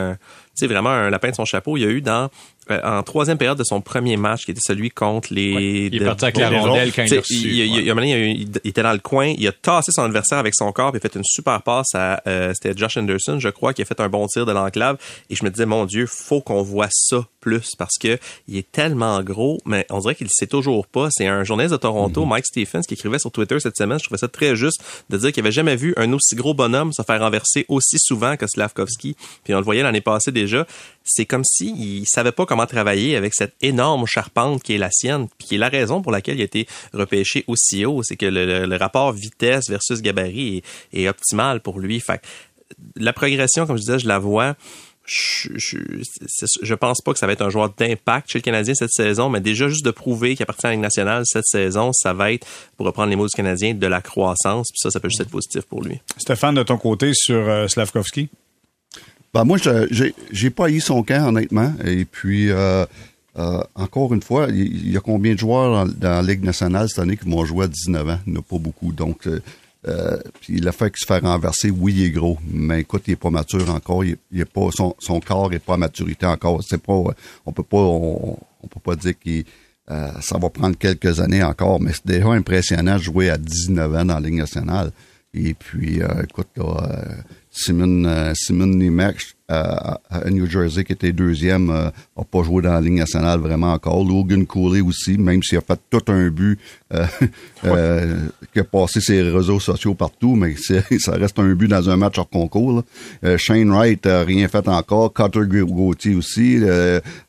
sais, vraiment un lapin de son chapeau. Il y a eu dans euh, en troisième période de son premier match, qui était celui contre les... il est parti avec la rondelle quand il a reçu. Il, était dans le coin, il a tassé son adversaire avec son corps, puis il a fait une super passe à... Euh, c'était Josh Anderson, je crois, qui a fait un bon tir de l'enclave. Et je me disais, mon Dieu, faut qu'on voit ça plus, parce que il est tellement gros, mais on dirait qu'il sait toujours pas. C'est un journaliste de Toronto, mm-hmm. Mike Stephens, qui écrivait sur Twitter cette semaine, je trouvais ça très juste, de dire qu'il avait jamais vu un aussi gros bonhomme se faire renverser aussi souvent que Slavkovski. Puis on le voyait l'année passée déjà c'est comme s'il il savait pas comment travailler avec cette énorme charpente qui est la sienne, puis qui est la raison pour laquelle il a été repêché aussi haut. C'est que le, rapport vitesse versus gabarit est, optimal pour lui. Fait la progression, comme je disais, je la vois. Je, je, pense pas que ça va être un joueur d'impact chez le Canadien cette saison, mais déjà juste de prouver qu'il appartient à la Ligue nationale cette saison, ça va être, pour reprendre les mots du Canadien, de la croissance. Puis ça, ça peut juste être positif pour lui. Stéphane, de ton côté, sur euh, Slavkovski? Ben moi, j'ai, j'ai pas eu son camp, honnêtement. Et puis, euh, euh, encore une fois, il y a combien de joueurs dans, la Ligue nationale cette année qui vont jouer à 19 ans? Il n'y en a pas beaucoup. Donc, euh, euh, puis le fait qu'il se fait renverser, oui, il est gros, mais écoute, il est pas mature encore. Il, est pas son, son corps est pas à maturité encore. C'est pas, on peut pas, on, peut pas dire qu'il euh, ça va prendre quelques années encore, mais c'est déjà impressionnant de jouer à 19 ans dans la Ligue nationale. Et puis, écoute, là, Simon, euh, Simon Nimek à, New Jersey, qui était deuxième, n'a euh, pas joué dans la Ligue nationale vraiment encore. Logan Cooley aussi, même s'il a fait tout un but, euh, qui a passé ses réseaux sociaux partout, mais ça reste un but dans un match hors concours. Shane Wright n'a rien fait encore. Cutter Gauthier aussi.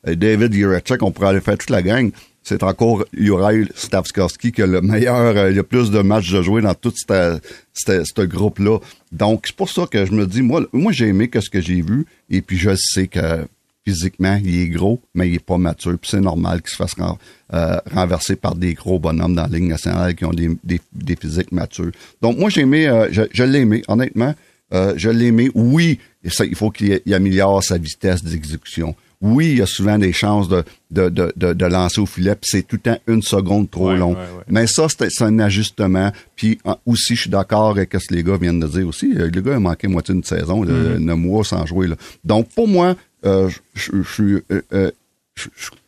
David Juracek, on pourrait aller faire toute la gang c'est encore Juraj Stavskarski qui a le meilleur, euh, il y a plus de matchs de jouer dans tout ce groupe-là. Donc, c'est pour ça que je me dis, moi, j'ai aimé ce que j'ai vu, et puis je sais que physiquement, il est gros, mais il est pas mature, puis c'est normal qu'il se fasse euh, renverser par des gros bonhommes dans la Ligue nationale qui ont des, des, physiques matures. Donc, moi, j'ai aimé, euh, je, je l'ai aimé, honnêtement, je l'ai aimé. Oui, il faut qu'il améliore sa vitesse d'exécution oui, il y a souvent des chances de, de, de, de, lancer au filet, puis c'est tout le temps une seconde trop long. Mais ça, c'est un ajustement. Puis aussi, je suis d'accord avec ce que les gars viennent de dire aussi. Euh, le gars a manqué moitié d'une saison, de mm-hmm. mois sans jouer. Là. Donc, pour moi, euh, je euh,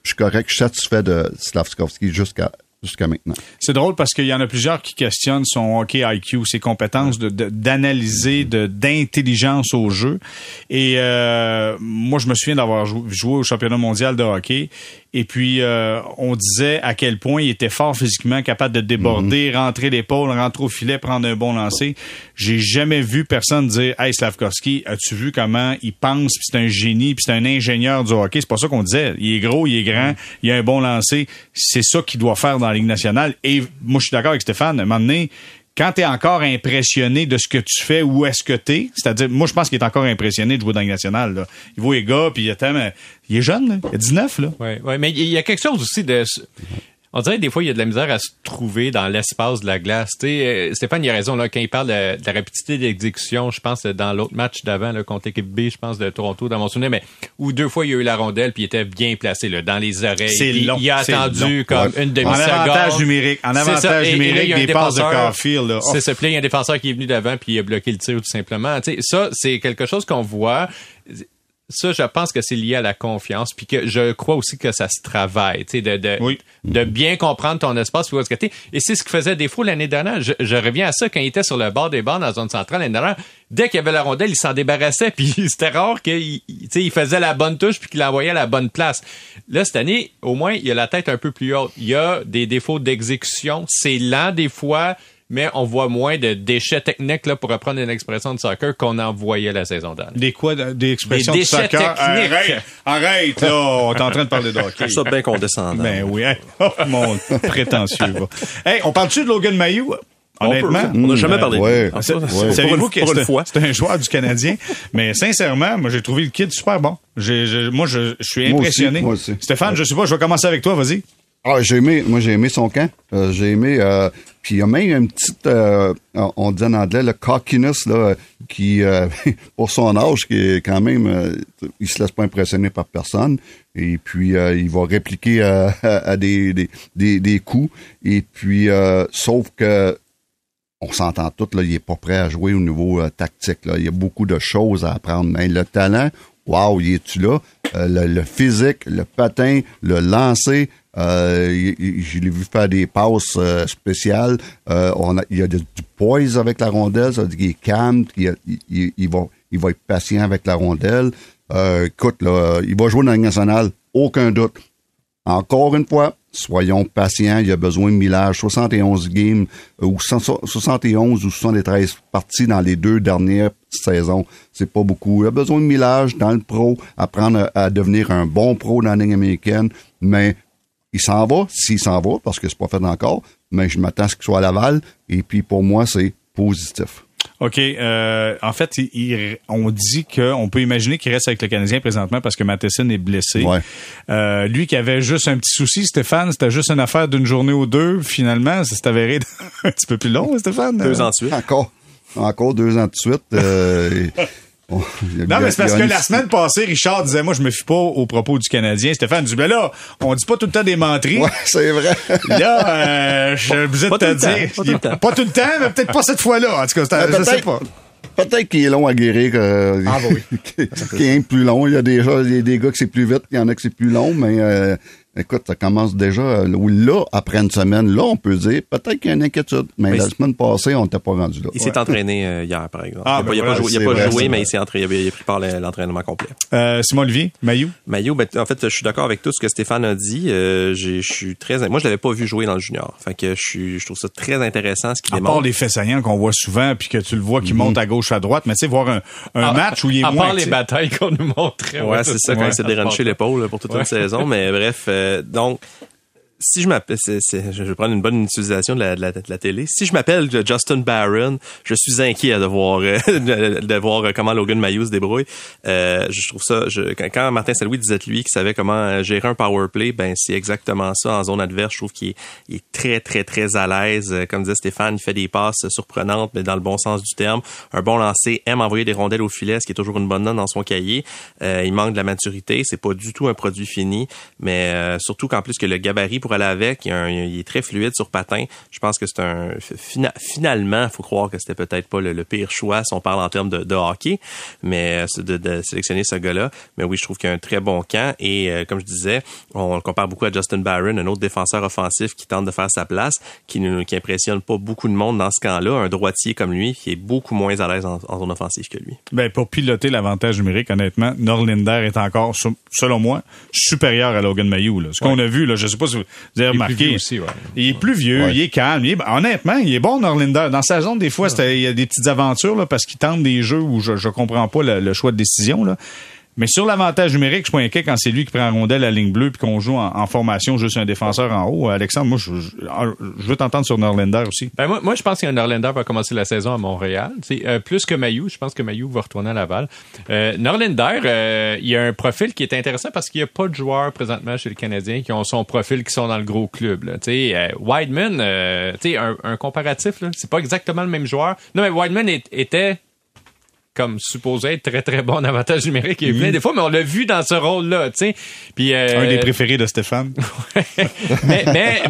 suis correct, je suis satisfait de Slavskovski jusqu'à C'est drôle parce qu'il y en a plusieurs qui questionnent son hockey IQ, ses compétences d'analyser, d'intelligence au jeu. Et euh, moi, je me souviens d'avoir joué au championnat mondial de hockey et puis, euh, on disait à quel point il était fort physiquement, capable de déborder, mhm. rentrer l'épaule, rentrer au filet, prendre un bon lancer. J'ai jamais vu personne dire Hey Slavkovski, as-tu vu comment il pense, puis c'est un génie, puis c'est un ingénieur du hockey? C'est pas ça qu'on disait. Il est gros, il est grand, il a un bon lancer. C'est ça qu'il doit faire dans la Ligue nationale. Et moi, je suis d'accord avec Stéphane. À un moment donné, quand tu es encore impressionné de ce que tu fais, où est-ce que tu es, c'est-à-dire, moi, je pense qu'il est encore impressionné de jouer dans national. Là. Il voit les gars, puis il, il est jeune, là. il a 19. Là. Ouais, ouais, mais il y a quelque chose aussi de on dirait que des fois, il y a de la misère à se trouver dans l'espace de la glace. Tu sais, euh, Stéphane, il a raison, là, quand il parle de, la rapidité d'exécution, je pense, dans l'autre match d'avant, contre l'équipe B, je pense, de Toronto, dans mon souvenir, mais où deux fois, il y a eu la rondelle, puis il était bien placé, là, dans les oreilles. C'est long. Il a attendu comme une demi-seconde. En avantage numérique. En avantage numérique, des passes de Carfield. C'est ça. Puis il y a un défenseur qui est venu d'avant, puis il a bloqué le tir, tout simplement. Ça, c'est quelque chose qu'on voit ça, je pense que c'est lié à la confiance, puis que je crois aussi que ça se travaille, tu sais, de, de, Oui. de bien comprendre ton espace, puis où est-ce que t'es. Et c'est ce qui faisait défaut l'année dernière. Je, je reviens à ça quand il était sur le bord des bords dans la zone centrale l'année dernière. Dès qu'il y avait la rondelle, il s'en débarrassait, puis c'était rare qu'il il- tu sais, il faisait la bonne touche puis qu'il l'envoyait à la bonne place. Là, cette année, au moins, il a la tête un peu plus haute. Il y a des défauts d'exécution. C'est lent des fois, mais on voit moins de déchets techniques, là, pour reprendre une expression de soccer, qu'on en voyait la saison dernière. Des quoi? de- Des expressions Des de soccer? techniques. Arrête, arrête, là. On est en train de parler de hockey. Ça bien condescendant. Ben oui. Hey, Oh, mon prétentieux. va. Hey, on parle-tu de Logan Mayou? Honnêtement? on n'a jamais parlé de ouais. fait, ouais. Savez-vous que c'est fois. c'est un joueur du Canadien? Mais sincèrement, moi, j'ai trouvé le kid super bon. J'ai- j'ai- moi, je, je suis Moi aussi, impressionné. moi aussi. Stéphane, je sais pas, je vais commencer avec toi, vas-y. Ah, j'ai aimé, moi j'ai aimé son camp. Euh, j'ai aimé, euh, puis il y a même une petite, euh, on dit en anglais, le cockiness là, qui, euh, pour son âge, qui est quand même, euh, il se laisse pas impressionner par personne. Et puis il va répliquer à, à des, des, des, des coups. Et puis, sauf que on s'entend tous, là, il est pas prêt à jouer au niveau tactique. Là. Il y a beaucoup de choses à apprendre. Mais le talent, waouh, il est-tu là? Le, le physique, le patin, le lancer, euh, je l'ai vu faire des passes euh, spéciales. Euh, on a, il y a du poise avec la rondelle, ça veut dire qu'il est calme, il, va, il va être patient avec la rondelle. Écoute, il va jouer dans la nationale, aucun doute. Encore une fois, soyons patients. Il a besoin de millage. 71 games, ou 100 71 ou 73 parties dans les deux dernières saisons. C'est pas beaucoup. Il a besoin de millage dans le pro, apprendre à devenir un bon pro dans la ligne américaine. Mais il s'en va, s'il s'en va, parce que c'est pas fait encore. Mais je m'attends à ce qu'il soit à Laval. Et puis, pour moi, c'est positif. OK. euh, en fait, il- il- on dit qu'on peut imaginer qu'il reste avec le Canadien présentement parce que Matheson est blessé. Ouais. Euh, lui qui avait juste un petit souci, Stéphane, c'était juste une affaire d'une journée ou deux. Finalement, ça s'est avéré un petit peu plus long, Stéphane? Deux ans de suite. Encore, encore deux ans de suite. euh, Non, mais c'est parce que la semaine passée, Richard disait, moi, je me fie pas aux propos du Canadien. Stéphane dit, ben là, on dit pas tout le temps des menteries. Ouais, c'est vrai. Là, euh, je suis obligé de te dire. pas tout le temps. Pas tout le temps, mais peut-être pas cette fois-là. En tout cas, je sais peut-être- pas. Peut-être qu'il est long à guérir. euh, Ah, bah oui. qu'il est un peu plus long. Il y a déjà il y a des gars que c'est plus vite, il y en a que c'est plus long, mais euh, écoute, ça commence déjà. euh, Là, après une semaine, là, on peut dire peut-être qu'il y a une inquiétude. Mais, Mais la semaine passée, on n'était pas rendu là. Il s'est entraîné euh, hier, par exemple. Ah, il n'a ben pas, voilà, joué, il a c'est pas vrai, joué, c'est mais il s'est entraîné, il a, pris part à l'entraînement complet. Euh, Simon Olivier, Mayou. Maillot, ben, en fait, je suis d'accord avec tout ce que Stéphane a dit. Euh, j'ai- je suis très, moi, je l'avais pas vu jouer dans le junior. Fait que je suis, je trouve ça très intéressant ce qu'il À démontre. part les faits saillants qu'on voit souvent, puis que tu le vois qui monte à gauche, à droite, mais tu sais, voir un, un À- match où il est à moins part les batailles qu'on nous montrait. Ouais, c'est ça, quand il s'est déranché l'épaule pour toute une saison. Mais bref, euh, donc, si je m'appelle, je vais prendre une bonne utilisation de la, de la, de la télé. Si je m'appelle Justin Barron, je suis inquiet de voir, euh, de, voir euh, comment Logan Mayou se débrouille. Euh, je trouve ça, je, quand, Martin Saint-Louis disait de lui qu'il savait comment euh, gérer un power play, ben c'est exactement ça en zone adverse. Je trouve qu'il est, est très, très, très à l'aise. Euh, Comme disait Stéphane, il fait des passes surprenantes, mais dans le bon sens du terme. Un bon lancer, aime envoyer des rondelles au filet, ce qui est toujours une bonne note dans son cahier. Euh, il manque de la maturité, c'est pas du tout un produit fini, mais euh, surtout qu'en plus que le gabarit pour aller avec, il, un- est très fluide sur patin. Je pense que c'est un fina- finalement, faut croire que c'était peut-être pas le, le pire choix si on parle en termes de, de hockey, mais euh, de, de sélectionner ce gars-là. Mais oui, je trouve qu'il a un très bon camp et euh, comme je disais, on le compare beaucoup à Justin Barron, un autre défenseur offensif qui tente de faire sa place, qui ne qui impressionne pas beaucoup de monde dans ce camp-là, un droitier comme lui qui est beaucoup moins à l'aise en, en zone offensive que lui. Ben, pour piloter l'avantage numérique, honnêtement, Norlinder est encore, selon moi, supérieur à Logan Mayou. Là. Ce qu'on a vu, là, je sais pas si vous avez est plus remarqué. vieux aussi, ouais. Il est plus vieux, Ouais. il est calme. il est- honnêtement, il est bon, Norlinder. Dans sa zone, des fois, il y a des petites aventures là, parce qu'il tente des jeux où je, je comprends pas le, le choix de décision. Là. Mais sur l'avantage numérique, je suis inquiet quand c'est lui qui prend la rondelle à la ligne bleue puis qu'on joue en, formation juste un défenseur en haut. Alexandre, moi, je, je, je veux t'entendre sur Norlinder aussi. Ben moi, moi, je pense qu'un Norlander va commencer la saison à Montréal. Euh, plus que Mayou. Je pense que Mayou va retourner à Laval. Euh, Norlander, euh, il a un profil qui est intéressant parce qu'il n'y a pas de joueurs présentement chez le Canadien qui ont son profil qui sont dans le gros club. Là. Tu sais, euh, Wideman, euh, tu sais, un, un comparatif, c'est pas exactement le même joueur. Non, mais Wideman était comme supposé être très très bon en avantage numérique. Il plein des fois, mais on l'a vu dans ce rôle-là, tu sais. Puis euh, Un des préférés de Stéphane. mais, mais,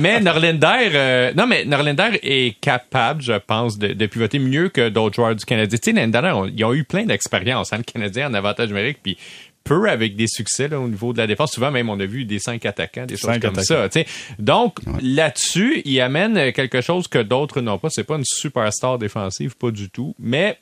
euh, non, mais Norlinder est capable, je pense, de, de pivoter mieux que d'autres joueurs du Canadien. Tu sais, l'année dernière, on- ils ont eu plein d'expériences, hein, le Canadien en avantage numérique, puis peu avec des succès là, au niveau de la défense. Souvent même, on a vu des cinq attaquants, des choses comme attaquants. ça. Donc là-dessus, il amène quelque chose que d'autres n'ont pas. C'est pas une superstar défensive, pas du tout. Mais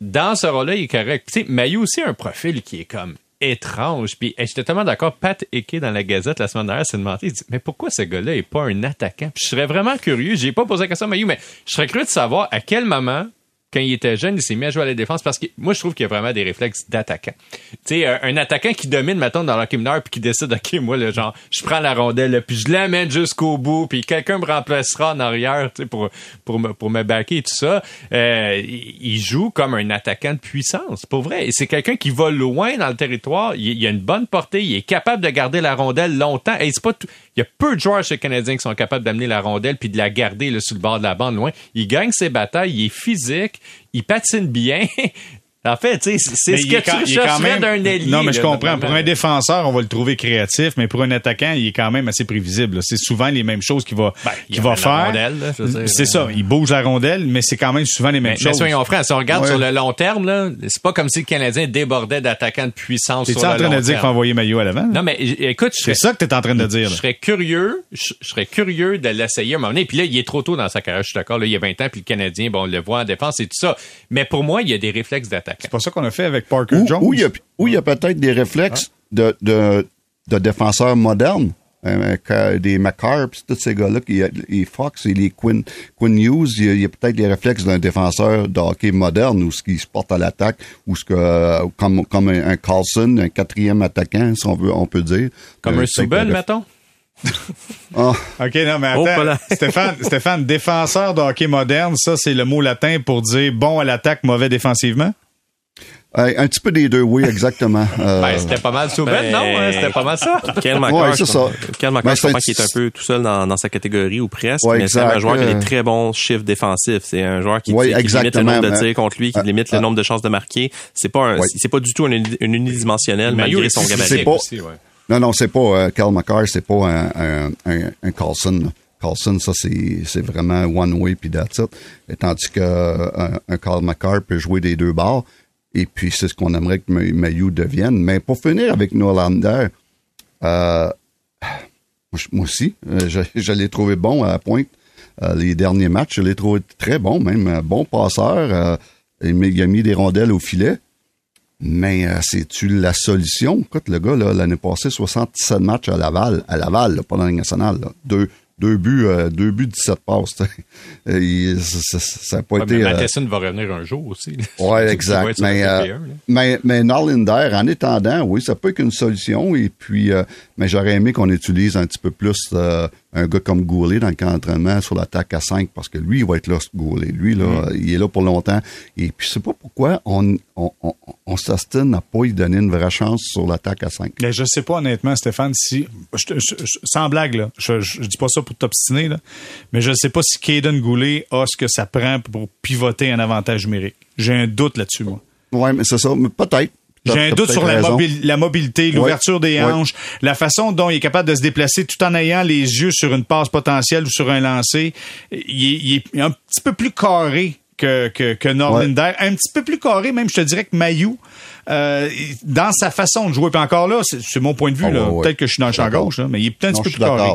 dans ce rôle-là, il est correct. Tu sais, Mayu aussi a un profil qui est comme étrange. Puis j'étais tellement d'accord. Pat Eke dans la Gazette la semaine dernière s'est demandé, il dit, mais pourquoi ce gars-là est pas un attaquant? Puis je serais vraiment curieux. J'ai pas posé la question à Mayu, mais je serais curieux de savoir à quel moment quand il était jeune, il s'est mis à jouer à la défense parce que moi, je trouve qu'il y a vraiment des réflexes d'attaquant. Tu sais, un, un attaquant qui domine, mettons, dans l'hockey mineur puis qui décide, OK, moi, là, genre, je prends la rondelle, puis je l'amène jusqu'au bout, puis quelqu'un me remplacera en arrière, tu pour, pour me, pour me backer et tout ça. Euh, il il joue comme un attaquant de puissance, pour vrai. Et c'est quelqu'un qui va loin dans le territoire. Il, il a une bonne portée, il est capable de garder la rondelle longtemps. Et c'est pas tout- il y a peu de joueurs chez les Canadiens qui sont capables d'amener la rondelle puis de la garder là, sur le bord de la bande loin. Il gagne ses batailles, il est physique, il patine bien. en fait, c'est ce que quand- tu même- d'un ailier. Non, mais je là, comprends. Pour un défenseur, on va le trouver créatif, mais pour un attaquant, il est quand même assez prévisible. C'est souvent les mêmes choses qu'il va, Ben, va faire. C'est ça. Il bouge la rondelle, mais c'est quand même souvent les mêmes Mais, mais choses. soyons francs, si on regarde Ouais. sur le long terme, c'est pas comme si le Canadien débordait d'attaquants de puissance sur en le train long de dire qu'il terme? faut envoyer Maillot à l'avant? Non, mais écoute, je C'est ça que t'es en train de dire. je serais curieux, je, serais curieux de l'essayer à un moment donné. Puis là, il est trop tôt dans sa carrière, je suis d'accord. Là, il y a 20 ans, puis le Canadien, bon, on le voit en défense et tout ça. Mais pour moi, il y a des réflexes d'attaquant. C'est pas ça qu'on a fait avec Parker Ou Jones. ou il y a, peut-être des réflexes de, de, de défenseurs modernes. euh, que des McCarr, puis tous ces gars-là, qui- les Fox et les Quinn, Quinn Hughes, il y a, peut-être les réflexes d'un défenseur de hockey moderne ou ce qui se porte à l'attaque ou ce que euh, comme comme un, Carlson, un quatrième attaquant, si on veut, on peut dire. Comme Euh, un le- mettons? Ah, OK, non, mais Oh, attends. Stéphane, Stéphane, défenseur de hockey moderne, ça, c'est le mot latin pour dire bon à l'attaque, mauvais défensivement? Euh, un petit peu des deux, oui, exactement. Euh, Ben, c'était pas mal Soubel, ben, non? hein, C'était pas mal ça. Kel McCarr, Ouais, c'est ça. McCarr, Ben, je comprends c'est- qu'il est un peu tout seul dans, dans sa catégorie ou presque, Ouais, mais c'est un joueur qui a euh, des très bons chiffres défensifs. C'est un joueur qui, Ouais, qui limite le nombre de mais- tirs contre lui, qui euh, limite le euh, nombre de chances de marquer. C'est pas un, Ouais. c'est pas du tout un, uni- un unidimensionnel Maillot malgré est son gabarit. C'est pas- aussi, ouais. Non, non, c'est pas euh, Cal McCarr, c'est pas un, un, un, un Carlson. là. Carlson, ça, c'est, c'est vraiment one way puis that's it. Et tandis que euh, un, un Carl McCarr peut jouer des deux bords. Et puis, c'est ce qu'on aimerait que Ma- Mayu devienne. Mais pour finir avec Norlander, euh, moi, aussi, euh, je, l'ai trouvé bon à la pointe. Euh, les derniers matchs, je l'ai trouvé très bon, même bon passeur. Il, a mis des rondelles au filet. Mais c'est-tu la solution? Écoute, le gars, l'année passée, 67 matchs à Laval, à Laval, là, pas dans nationale. Deux, deux buts, euh, deux buts, 17 passes. il- ça- ça ça a pas Ouais, été... mais euh, Matheson va revenir un jour aussi. Vas exact. Mais, euh, TP1, là. mais, mais Norlinder, en étendant, oui, ça peut être une solution. Et puis, euh, mais j'aurais aimé qu'on utilise un petit peu plus euh, un gars comme Goulet dans le camp d'entraînement sur l'attaque à 5 parce que lui, il va être là, ce Goulet. Lui, là, Mm. il est là pour longtemps. Et puis, je sais pas pourquoi on, on, on, on s'ostine à pas lui donner une vraie chance sur l'attaque à 5. Mais je sais pas honnêtement, Stéphane, si je, te- je- je- sans blague là, je, dis pas ça pour t'obstiner là, mais je sais pas si Caden Goulet a ce que ça prend pour pivoter un avantage numérique. J'ai un doute là-dessus moi. Ouais, mais c'est ça. Mais peut-être. J'ai un doute sur la, mobilité, l'ouverture des Ouais. hanches, la façon dont il est capable de se déplacer tout en ayant les yeux sur une passe potentielle ou sur un lancer. Il est un petit peu plus carré que, que, que Norlinder. Un petit peu plus carré, même, je te dirais que Mayu, euh, dans sa façon de jouer. Puis encore là, c'est mon point de vue. Ah là. ouais. Peut-être que je suis dans le champ gauche, là, mais il est peut-être un petit peu plus carré.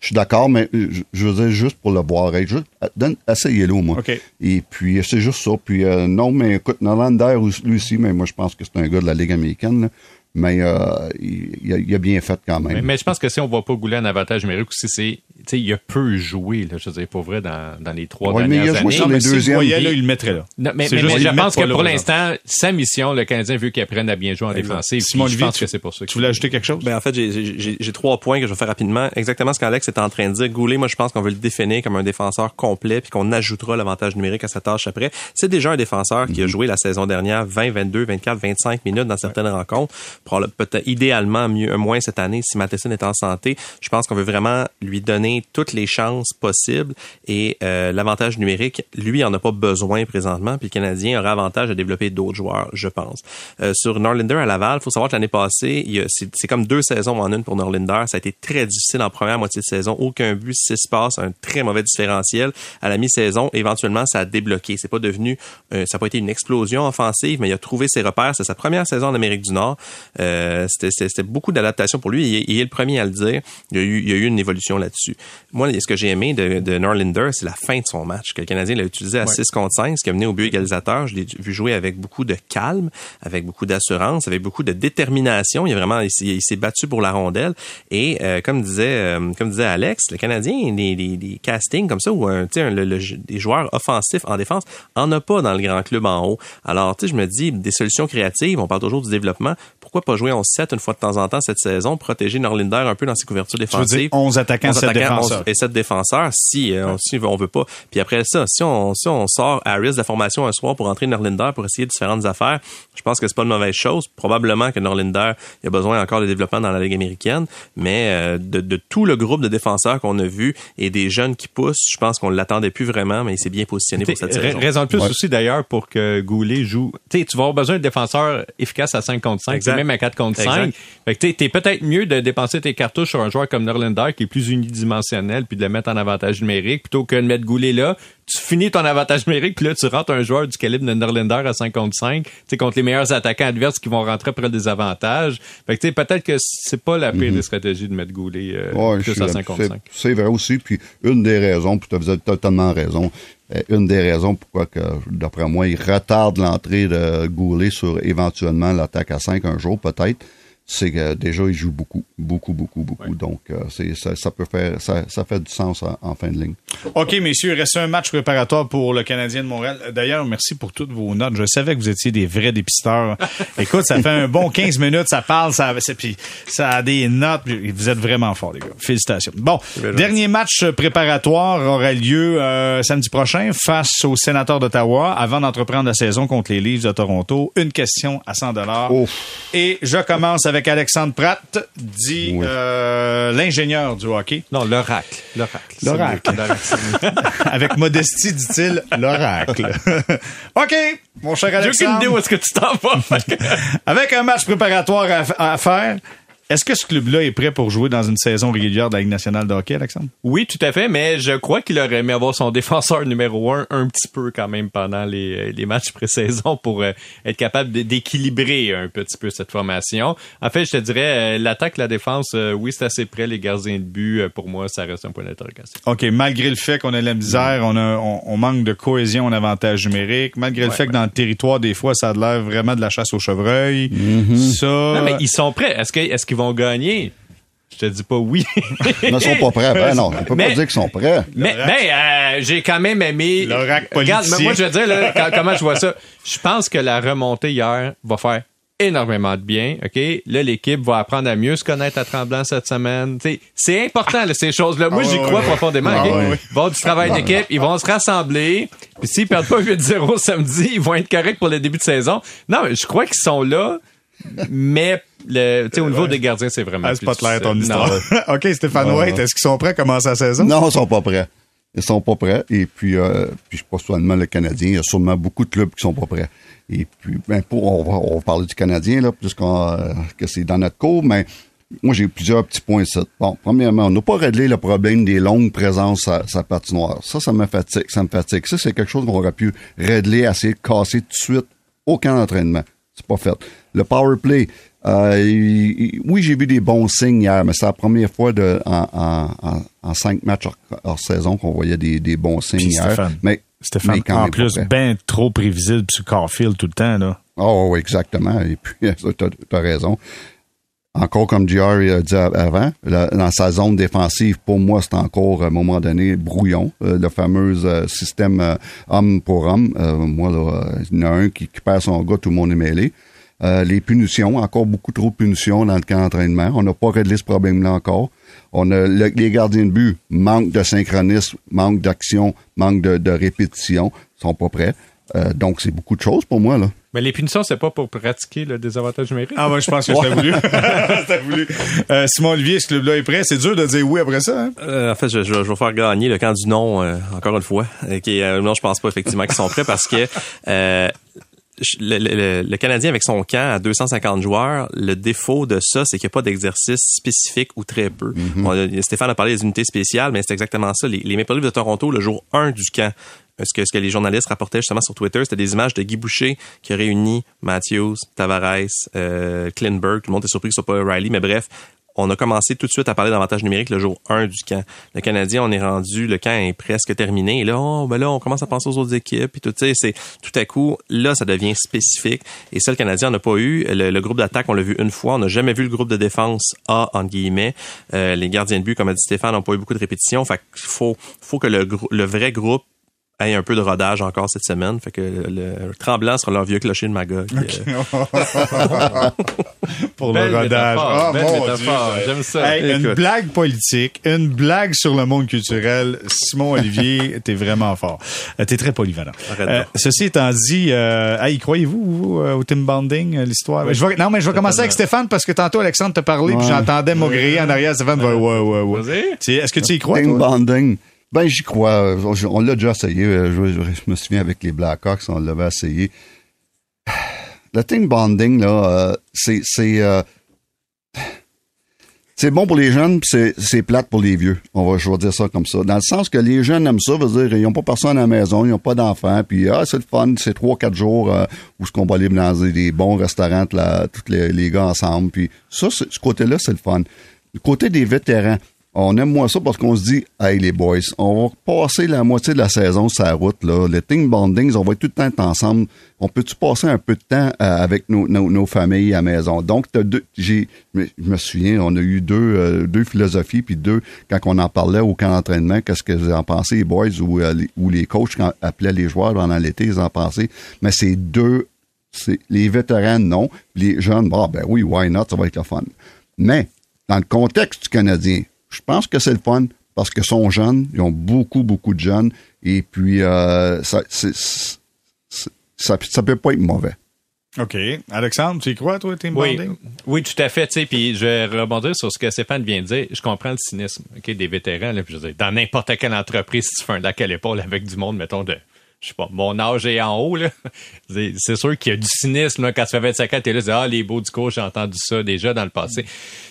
Je suis d'accord, mais je, je veux dire juste pour le voir. Juste, euh, donne, essayez-le, moi. Et puis, c'est juste ça. Puis, euh, non, mais écoute, Norlander, lui aussi, mais moi, je pense que c'est un gars de la Ligue américaine. là. Mais euh, il, il a, il a bien fait quand même. Mais, mais je pense que si on voit pas Goulet en avantage numérique aussi, c'est, tu sais, il a peu joué, là, je veux dire, pour vrai, dans, dans les trois Ouais, mais il a dernières joué années. sur les deuxièmes. voyait, là, il le mettrait là. Non, mais, C'est mais- juste mais qu'il je pense que pour l'instant, sa mission, le Canadien veut qu'il apprenne à bien jouer en défensive. Simon je Olivier, pense tu- que c'est pour ça. Tu voulais ajouter quelque chose? Ben, en fait, j'ai- j'ai j'ai- j'ai trois points que je vais faire rapidement. Exactement ce qu'Alex est en train de dire. Goulet, moi, je pense qu'on veut le définir comme un défenseur complet puis qu'on ajoutera l'avantage numérique à sa tâche après. C'est déjà un défenseur qui a joué la saison dernière 20, 22, 24, 25 minutes dans certaines rencontres. Peut-être idéalement mieux, moins cette année si Matheson est en santé. Je pense qu'on veut vraiment lui donner toutes les chances possibles et euh, l'avantage numérique, lui, en a pas besoin présentement, puis le Canadien aura avantage à développer d'autres joueurs, je pense. Euh, sur Norlinder à Laval, faut savoir que l'année passée, c'est comme deux saisons en une pour Norlinder. Ça a été très difficile en première moitié de saison. Aucun but, six passes, un très mauvais différentiel. À la mi-saison, éventuellement, ça a débloqué. C'est pas devenu, euh, ça n'a pas été une explosion offensive, mais il a trouvé ses repères. C'est sa première saison en Amérique du Nord. Euh, C'était beaucoup d'adaptation pour lui. Il, il, est le premier à le dire. Il y a eu, il y a eu une évolution là-dessus. Moi, ce que j'ai aimé de, de Norlinder, c'est la fin de son match, que le Canadien l'a utilisé à 6 contre 5, ce qui a mené au but égalisateur. Je l'ai vu jouer avec beaucoup de calme, avec beaucoup d'assurance, avec beaucoup de détermination. Il a vraiment, il, s'est battu pour la rondelle. Et euh, comme disait, euh, comme disait Alex, le Canadien, des, des, des castings comme ça où un, le, le, des joueurs offensifs en défense en a pas dans le grand club en haut. Alors, tu sais, je me dis des solutions créatives. On parle toujours du développement. Pourquoi pas jouer en 7 une fois de temps en temps cette saison, protéger Norlinder un peu dans ses couvertures défensives. Je veux dire 11 attaquants, 7 défenseurs. et 7 défenseurs si, euh, si on veut pas. Puis après ça, si on, si on sort Harris de la formation un soir pour entrer Norlinder pour essayer différentes affaires, je pense que c'est pas une mauvaise chose. Probablement que Norlinder il a besoin encore de développement dans la Ligue américaine, mais euh, de, de, tout le groupe de défenseurs qu'on a vu et des jeunes qui poussent, je pense qu'on l'attendait plus vraiment, mais il s'est bien positionné pour cette saison. Raison de plus aussi d'ailleurs pour que Goulet joue. Tu tu vas avoir besoin de défenseurs efficaces à 5 contre 5, même à 4 contre 5. Fait que t'es peut-être mieux de dépenser tes cartouches sur un joueur comme Norlinder qui est plus unidimensionnel puis de le mettre en avantage numérique plutôt que de mettre Goulet là tu finis ton avantage numérique, puis là, tu rentres un joueur du calibre de Norlander à 5 contre 5, tu sais, contre les meilleurs attaquants adverses qui vont rentrer après des avantages. Fait que, tu sais, peut-être que c'est pas la pire mhm. des stratégies de mettre Goulet euh, plus à 5 contre 5. C'est vrai aussi, puis une des raisons, puis tu as totalement raison, une des raisons pourquoi que, d'après moi, il retarde l'entrée de Goulet sur éventuellement l'attaque à 5 un jour, peut-être, c'est que déjà il joue beaucoup, beaucoup, beaucoup, beaucoup. Donc euh, c'est ça, ça, peut faire ça, ça fait du sens en, fin de ligne. OK, messieurs, il reste un match préparatoire pour le Canadien de Montréal. D'ailleurs, merci pour toutes vos notes. Je savais que vous étiez des vrais dépisteurs. Écoute, ça fait un bon 15 minutes, ça parle, ça puis ça a des notes. Vous êtes vraiment forts, les gars. Félicitations. Bon, dernier match préparatoire aura lieu euh, samedi prochain face aux sénateurs d'Ottawa avant d'entreprendre la saison contre les Leafs de Toronto. Une question à 100 dollars. Et je commence avec avec Alexandre Pratt, dit euh, l'ingénieur du hockey. Non, l'oracle. L'oracle. L'oracle. avec modestie, dit-il, l'oracle. OK, mon cher Alexandre. J'ai aucune idée où est-ce que tu t'en vas. avec un match préparatoire à faire, est-ce que ce club-là est prêt pour jouer dans une saison régulière de la Ligue nationale de hockey, Alexandre? Oui, tout à fait, mais je crois qu'il aurait aimé avoir son défenseur numéro un un petit peu quand même pendant les, les matchs pré-saison pour euh, être capable d'équilibrer un petit peu cette formation. En fait, je te dirais, euh, l'attaque, la défense, euh, oui, c'est assez près. Les gardiens de but, pour moi, ça reste un point d'interrogation. OK, malgré le fait qu'on a la misère, on, a, on, manque de cohésion en avantage numérique, malgré le fait que dans le territoire, des fois, ça a l'air vraiment de la chasse au chevreuil. Mm-hmm. Ça... Non, mais ils sont prêts. Est-ce qu'ils est qu'ils vont gagner. Je te dis pas oui. ils ne sont pas prêts. Ben non, on peut pas dire qu'ils sont prêts. Mais, euh, j'ai quand même aimé. Regarde, moi je veux dire comment je vois ça? Je pense que la remontée hier va faire énormément de bien. Ok, là l'équipe va apprendre à mieux se connaître à Tremblant cette semaine. c'est important ces choses-là. Moi j'y ah crois profondément. Ah ils vont avoir du travail d'équipe, ils vont se rassembler. Puis s'ils perdent pas 8-0 samedi, ils vont être corrects pour le début de saison. Non, je crois qu'ils sont là mais le, au niveau des gardiens, c'est vraiment. Ah, c'est pas clair ton histoire. OK, Stéphane White, est-ce qu'ils sont prêts à commencer la saison? Non, ils sont pas prêts. Ils sont pas prêts. Et puis, euh, puis je pense seulement le Canadien. Il y a sûrement beaucoup de clubs qui sont pas prêts. Et puis, ben, pour, on va, on va parler du Canadien, là, puisqu'on, euh, que c'est dans notre cours, mais moi, j'ai plusieurs petits points ça. Bon, premièrement, on n'a pas réglé le problème des longues présences à sa patinoire. Ça, ça me fatigue, ça me fatigue. Ça, c'est quelque chose qu'on aurait pu régler, assez de casser tout de suite. Aucun entraînement. C'est pas fait. Le power play, euh, oui, j'ai vu des bons signes hier, mais c'est la première fois de, en, cinq matchs hors, saison qu'on voyait des, bons signes hier. Stéphane, mais Stéphane, en plus, bien trop prévisible sur Carfield tout le temps. Là. Oh, oui, exactement. Et puis, tu as, raison. Encore comme Jerry a dit avant, dans sa zone défensive, pour moi, c'est encore, à un moment donné, brouillon. Euh, le fameux euh, système homme pour homme. moi, là, il y en a un qui, qui, perd son gars, tout le monde est mêlé. Euh, les punitions, encore beaucoup trop de punitions dans le camp d'entraînement. On n'a pas réglé ce problème-là encore. On a les gardiens de but manque de synchronisme, manque d'action, manque de, de répétition, sont pas prêts. Euh, donc, c'est beaucoup de choses pour moi, là. Mais les punitions, c'est pas pour pratiquer le désavantage numérique. Ah, moi, je pense que je t'ai voulu. Je t'ai voulu. Euh, Simon Olivier, ce club-là est prêt? C'est dur de dire oui après ça, hein? Euh, en fait, je, je, je vais faire gagner le camp du non, euh, encore une fois. Euh, qui, euh, non, je pense pas effectivement qu'ils sont prêts parce que euh, le, le- le Canadien avec son camp à 250 joueurs, le défaut de ça, c'est qu'il n'y a pas d'exercice spécifique ou très peu. On a- Stéphane a parlé des unités spéciales, mais c'est exactement ça. Les, les Maple Leafs de Toronto, le jour 1 du camp, ce que, ce que les journalistes rapportaient justement sur Twitter, c'était des images de Guy Boucher qui a réuni Matthews, Tavares, euh, Klinberg. Tout le monde est surpris que ce soit pas Riley, mais bref, on a commencé tout de suite à parler d'avantage numérique le jour 1 du camp. Le Canadien, on est rendu, le camp est presque terminé. Et là, oh, ben là, on commence à penser aux autres équipes. Et tout, c'est tout à coup, là, ça devient spécifique. Et ça, le Canadien n'a pas eu. Le, groupe d'attaque, on l'a vu une fois. On n'a jamais vu le groupe de défense A, entre guillemets. Euh, les gardiens de but, comme a dit Stéphane, n'ont pas eu beaucoup de répétitions. Fait qu'il faut, que le, le vrai groupe un peu de rodage encore cette semaine. Fait que le, le tremblant sera leur vieux clocher de Magog. Euh, Pour Belle le rodage. métaphore, Ah, belle mon métaphore. Dieu. J'aime ça. Hey, une blague politique, une blague sur le monde culturel. Simon Olivier, t'es vraiment fort. Euh, T'es très polyvalent. Euh, ceci étant dit, euh, hey, croyez-vous vous, euh, au team bonding, euh, l'histoire? Oui. Je vais- non, mais je vais commencer avec Stéphane parce que tantôt Alexandre t'a parlé puis Ouais. j'entendais maugréer en arrière. Stéphane va, ouais, ouais, ouais. Sais, Est-ce que tu y crois, Team toi? Ben, j'y crois. Euh, On, l'a déjà essayé. Euh, Je, me souviens avec les Blackhawks, on l'avait essayé. Le team bonding, là, euh, c'est, c'est, euh, c'est bon pour les jeunes, puis c'est, plate pour les vieux. On va, je vais dire ça comme ça. Dans le sens que les jeunes aiment ça, veut dire, ils n'ont pas personne à la maison, ils n'ont pas d'enfants, puis ah, c'est le fun, c'est trois, quatre jours où ce qu'on va aller dans des, bons restaurants, tous les, gars ensemble. Puis ça, ce côté-là, c'est le fun. Du côté des vétérans, on aime moins ça parce qu'on se dit, hey les boys, on va passer la moitié de la saison sur la route, là. Le team bonding, on va être tout le temps ensemble. On peut-tu passer un peu de temps euh, avec nos, familles à maison? Donc, t'as deux, j'ai, je me souviens, on a eu deux, euh, deux philosophies, puis deux, quand on en parlait au camp d'entraînement, qu'est-ce que vous en pensez, les boys, ou, euh, les, les coachs quand appelaient les joueurs pendant l'été, ils en pensaient. Mais c'est deux, les vétérans, non. Les jeunes, bon, ben oui, why not, ça va être le fun. Mais, dans le contexte du Canadien, je pense que c'est le fun parce qu'ils sont jeunes, ils ont beaucoup, beaucoup de jeunes, et puis euh, ça, c'est, c'est- ça, ça peut pas être mauvais. OK. Alexandre, tu y crois, toi, team Oui, bonding? oui, tout à fait. Tu sais, puis je vais rebondir sur ce que Stéphane vient de dire. Je comprends le cynisme, ok, des vétérans. Là, puis je veux dire, dans n'importe quelle entreprise, si tu fais un lac à l'épaule avec du monde, mettons de, je sais pas, mon âge est en haut là. C'est sûr qu'il y a du cynisme là, quand tu fais 25 ans, t'es là, tu dis, ah les beaux du coach, j'ai entendu ça déjà dans le passé.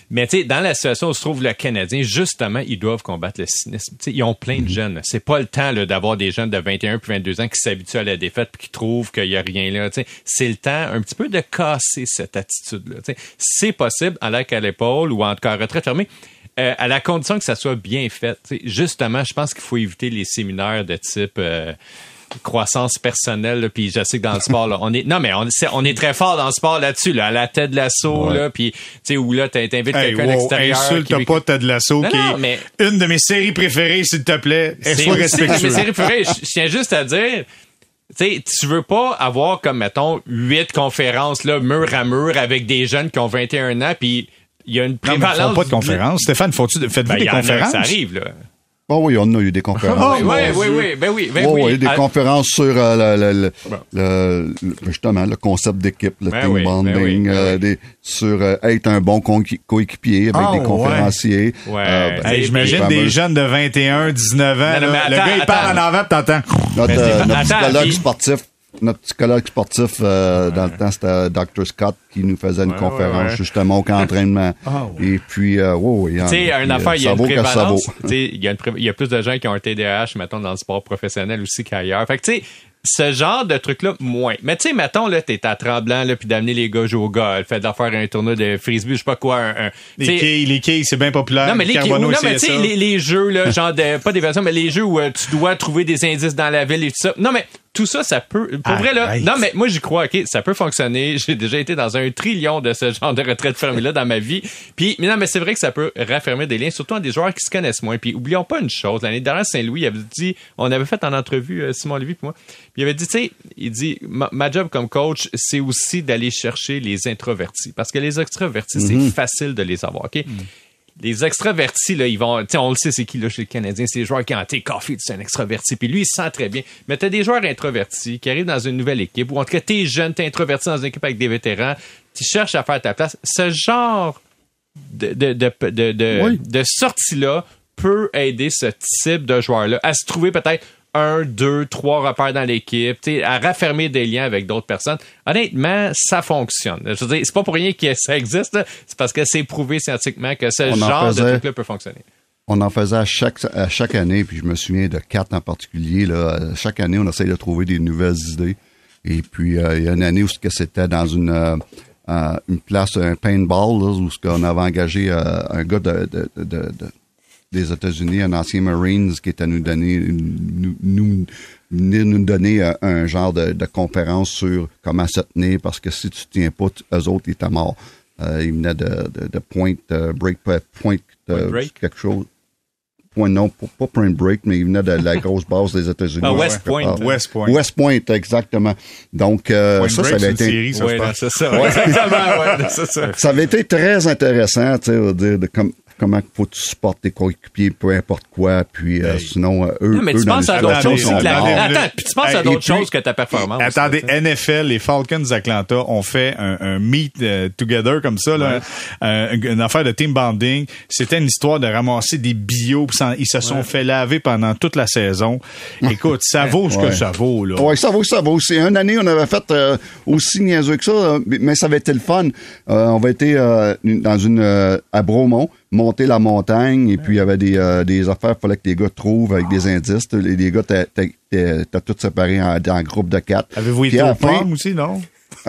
Mais tu sais, dans la situation où se trouve le Canadien, justement, ils doivent combattre le cynisme. Ils ont plein de jeunes. là. C'est pas le temps d'avoir des jeunes de 21 puis 22 ans qui s'habituent à la défaite puis qui trouvent qu'il y a rien là. C'est le temps un petit peu de casser cette attitude là. C'est possible à l'air à l'épaule ou en tout cas à retraite fermée. euh, à la condition que ça soit bien fait. Justement, je pense qu'il faut éviter les séminaires de type euh, croissance personnelle. là, Puis je sais que dans le sport, là, on est non mais on, c'est- on est très fort dans le sport là-dessus, là, à la tête de l'assaut, là, puis tu sais où là t'in- t'invites Hey, quelqu'un wow, l'extérieur. insulte qui- pas Ted Lasso, Non, qui non, est mais- une de mes séries préférées, s'il te plaît. Sois respectueux. Mais c'est préféré. Je tiens juste à dire, tu veux pas avoir comme, mettons, huit conférences, là, mur à mur avec des jeunes qui ont 21 ans, puis il y a une Non, mais ils prévalence. font pas de conférences. Stéphane, faut-tu, faites-vous Ben, des conférences? ça arrive, là. Oh oui, on a eu des conférences. Oh, oui, oui, oui, oui, ben oui, ben Oh, oui. oui, des Ah, conférences sur euh, le, le- le- le- justement le concept d'équipe, le Ben team oui, ben bonding, oui, ben euh, sur euh, être un bon coéquipier avec Ah, des ouais. conférenciers. Euh, j'imagine des jeunes de 21, 19 ans. Non, non, là. mais le gars, il parle attends. en avant, t'entends. Notre, euh, psychologue puis- sportif, notre psychologue sportif euh, dans le temps, c'était Dr. Scott qui nous faisait une Ouais, conférence ouais, ouais. justement au camp d'entraînement. Et puis, euh, une puis, affaire, euh, il y a une prévalence. Sais, Il y, a une pré- il y a plus de gens qui ont un TDAH, mettons, dans le sport professionnel aussi qu'ailleurs. Fait que, tu sais, ce genre de truc-là, moins. Mais tu sais, mettons, là, t'es à Tremblant, là, puis d'amener les gars jouer au golf, fait de leur faire un tournoi de frisbee, je sais pas quoi, un... un- Les quilles, les quilles, c'est bien populaire. non, mais les Carbonneau non, mais tu sais, les jeux, là, genre de, pas des versions, mais les jeux où euh, tu dois trouver des indices dans la ville et tout ça. Non, mais tout ça, ça peut, pour vrai, là, non, mais moi, j'y crois, ok, ça peut fonctionner. J'ai déjà été dans un trillion de ce genre de retraite fermée-là dans ma vie. Puis, mais non, mais c'est vrai que ça peut raffermir des liens, surtout à des joueurs qui se connaissent moins. Puis, oublions pas une chose. L'année dernière, Saint-Louis, avait dit, on avait fait en entrevue, euh, Simon Lévy puis moi, puis il avait dit, tu sais, il dit, ma, ma job comme coach, c'est aussi d'aller chercher les introvertis. Parce que les extravertis, c'est facile de les avoir, ok? Les extravertis, là, ils vont, on le sait, c'est qui, là, chez les Canadiens, c'est les joueurs qui ont, été Coffee, c'est un extraverti, puis lui, il se sent très bien. Mais t'as des joueurs introvertis qui arrivent dans une nouvelle équipe, ou en tout cas, t'es jeune, t'es introverti dans une équipe avec des vétérans, tu cherches à faire ta place. Ce genre de, de, de, de, de, Oui. de sortie-là peut aider ce type de joueur-là à se trouver peut-être un, deux, trois repères dans l'équipe, à raffermer des liens avec d'autres personnes. Honnêtement, ça fonctionne. Je veux dire, c'est pas pour rien que ça existe, c'est parce que c'est prouvé scientifiquement que ce On en genre de truc-là peut fonctionner. On en faisait à chaque, à chaque année, puis je me souviens de quatre en particulier. Là, chaque année, on essaye de trouver des nouvelles idées. Et puis, euh, il y a une année où c'était dans une, euh, une place, un paintball, là, où qu'on avait engagé euh, un gars de, de, de- de- des États-Unis, un ancien Marines, qui était à nous donner, nous, nous, venir nous donner euh, un genre de, de conférence sur comment se tenir, parce que si tu tiens pas, tu- eux autres, ils étaient morts. Euh, ils venaient de, de, de point, euh, break, point, Point euh, break? quelque chose. Point, non, pas, Point Break, mais il venait de la grosse base des États-Unis. Ah, West. Point. Ah, West Point. West Point, exactement. Donc, euh, Point ça, Break, ça avait été, série, ça, Ouais, c'est ça. Ouais, Exactement, ouais, c'est ça. ça avait été très intéressant, tu sais, on va dire, de com- comment faut que tu supportes tes coéquipiers, peu importe quoi, puis euh, sinon, euh, eux, Non, mais eux, tu penses à d'autres choses que la... Attends, puis tu penses à d'autres choses que ta performance. Attendez. NFL, les Falcons d'Atlanta ont fait un, un meet euh, together comme ça, là, Euh, une affaire de team bonding. C'était une histoire de ramasser des bio. Ils se sont fait laver pendant toute la saison. Écoute, ça vaut ce que Ouais. ça vaut. Là. Oui, ça vaut, ça vaut. C'est une année, on avait fait euh, aussi niaiseux que ça, mais ça avait été le fun. Euh, on avait été euh, dans une euh, à Bromont, monter la montagne, et puis il y avait des, euh, des affaires qu'il fallait que les gars trouvent avec des indices. Les, les gars, t'as, t'as, t'as- t'as tous séparés en, en groupe de quatre. Avez-vous été au fin- aussi, non?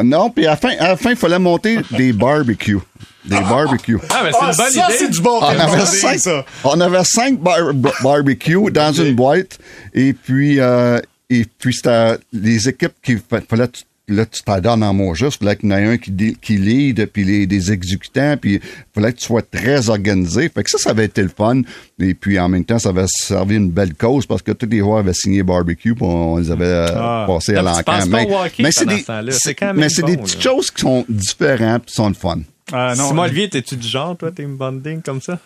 Non, puis à la fin, à la fin, il fallait monter des barbecues. Des barbecues. Ah, mais c'est une bonne ça, idée. c'est du bon On avait, cinq, ça. on avait cinq bar- bar- barbecues dans une boîte et puis euh, et puis c'était les équipes qui fa- fallait là tu t'en donnes en mot juste fallait qu'il y en ait un qui qui lead puis les des exécutants puis fallait que tu sois très organisé fait que ça ça avait été le fun et puis en même temps ça avait servi une belle cause parce que tous les joueurs avaient signé barbecue puis on les avait euh, Ah. passés à l'encan mais, c'est des ce quand même mais c'est des petites là. choses qui sont différentes puis sont le fun Ah, non. Simon Olivier, t'es-tu du genre, toi, team bonding comme ça?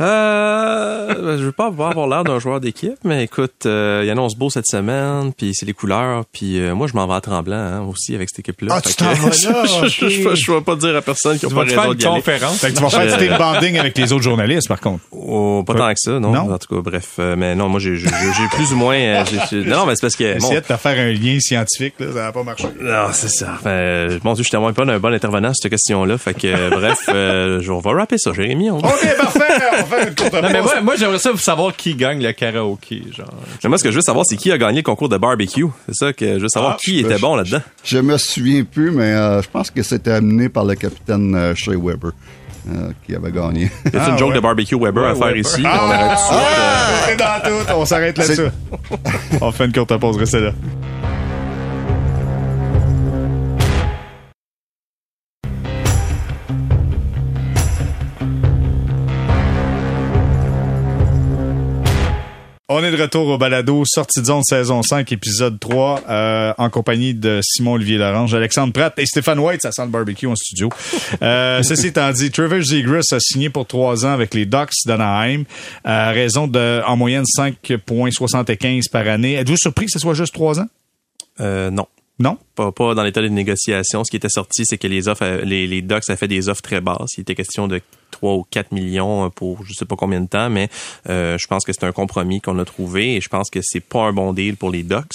Euh, je veux pas avoir l'air d'un joueur d'équipe, mais écoute, euh, il annonce beau cette semaine, puis c'est les couleurs, puis euh, moi je m'en vais à Tremblant hein, aussi avec cette équipe-là. Ah, tu t'en vas là, je, ok. je, je, je vais pas dire à personne qui Tu n'a pas faire raison une d'y aller. conférence? Fait que tu vas faire du team bonding avec les autres journalistes, par contre. Oh, pas tant que ça, non. Non? En tout cas, bref, euh, mais non, moi j'ai plus ou moins. euh, non, mais c'est parce que. bon, Essayez de te faire un lien scientifique, là, ça n'a pas marché. non, c'est ça. Enfin, euh, mon Dieu, je suis tellement pas un bon intervenant sur cette question-là. Fait que, euh, bref, euh, je- on va rapper ça, Jérémy. On OK, parfait. Non, mais moi, moi j'aimerais ça savoir qui gagne le karaoké, genre. Mais moi, ce que je veux savoir, c'est qui a gagné le concours de barbecue? C'est ça que je veux savoir Ah, qui je- était bon là-dedans? Je me souviens plus, mais euh, je pense que c'était amené par le capitaine euh, Shea Weber euh, qui avait gagné. C'est Ah, une joke ouais. de barbecue Weber à faire Weber. ici. Ah, on arrête tout tout. On s'arrête là-dessus. On fait une courte pause. Restez là. On est de retour au balado Sortie de zone saison 5 épisode 3 euh, en compagnie de Simon Olivier Larange, Alexandre Pratt et Stéphane White, ça sent le barbecue en studio. Euh, ceci étant dit, Trevor Zegras a signé pour trois ans avec les Ducks d'Anaheim à raison de en moyenne 5,75 par année. Êtes-vous surpris que ce soit juste trois ans? euh, non. Non? Pas, pas dans l'état de négociation. Ce qui était sorti, c'est que les offres, les, les Ducks a fait des offres très basses. Il était question de 3 ou 4 millions euh, pour je sais pas combien de temps, mais euh, je pense que c'est un compromis qu'on a trouvé et je pense que c'est pas un bon deal pour les Ducks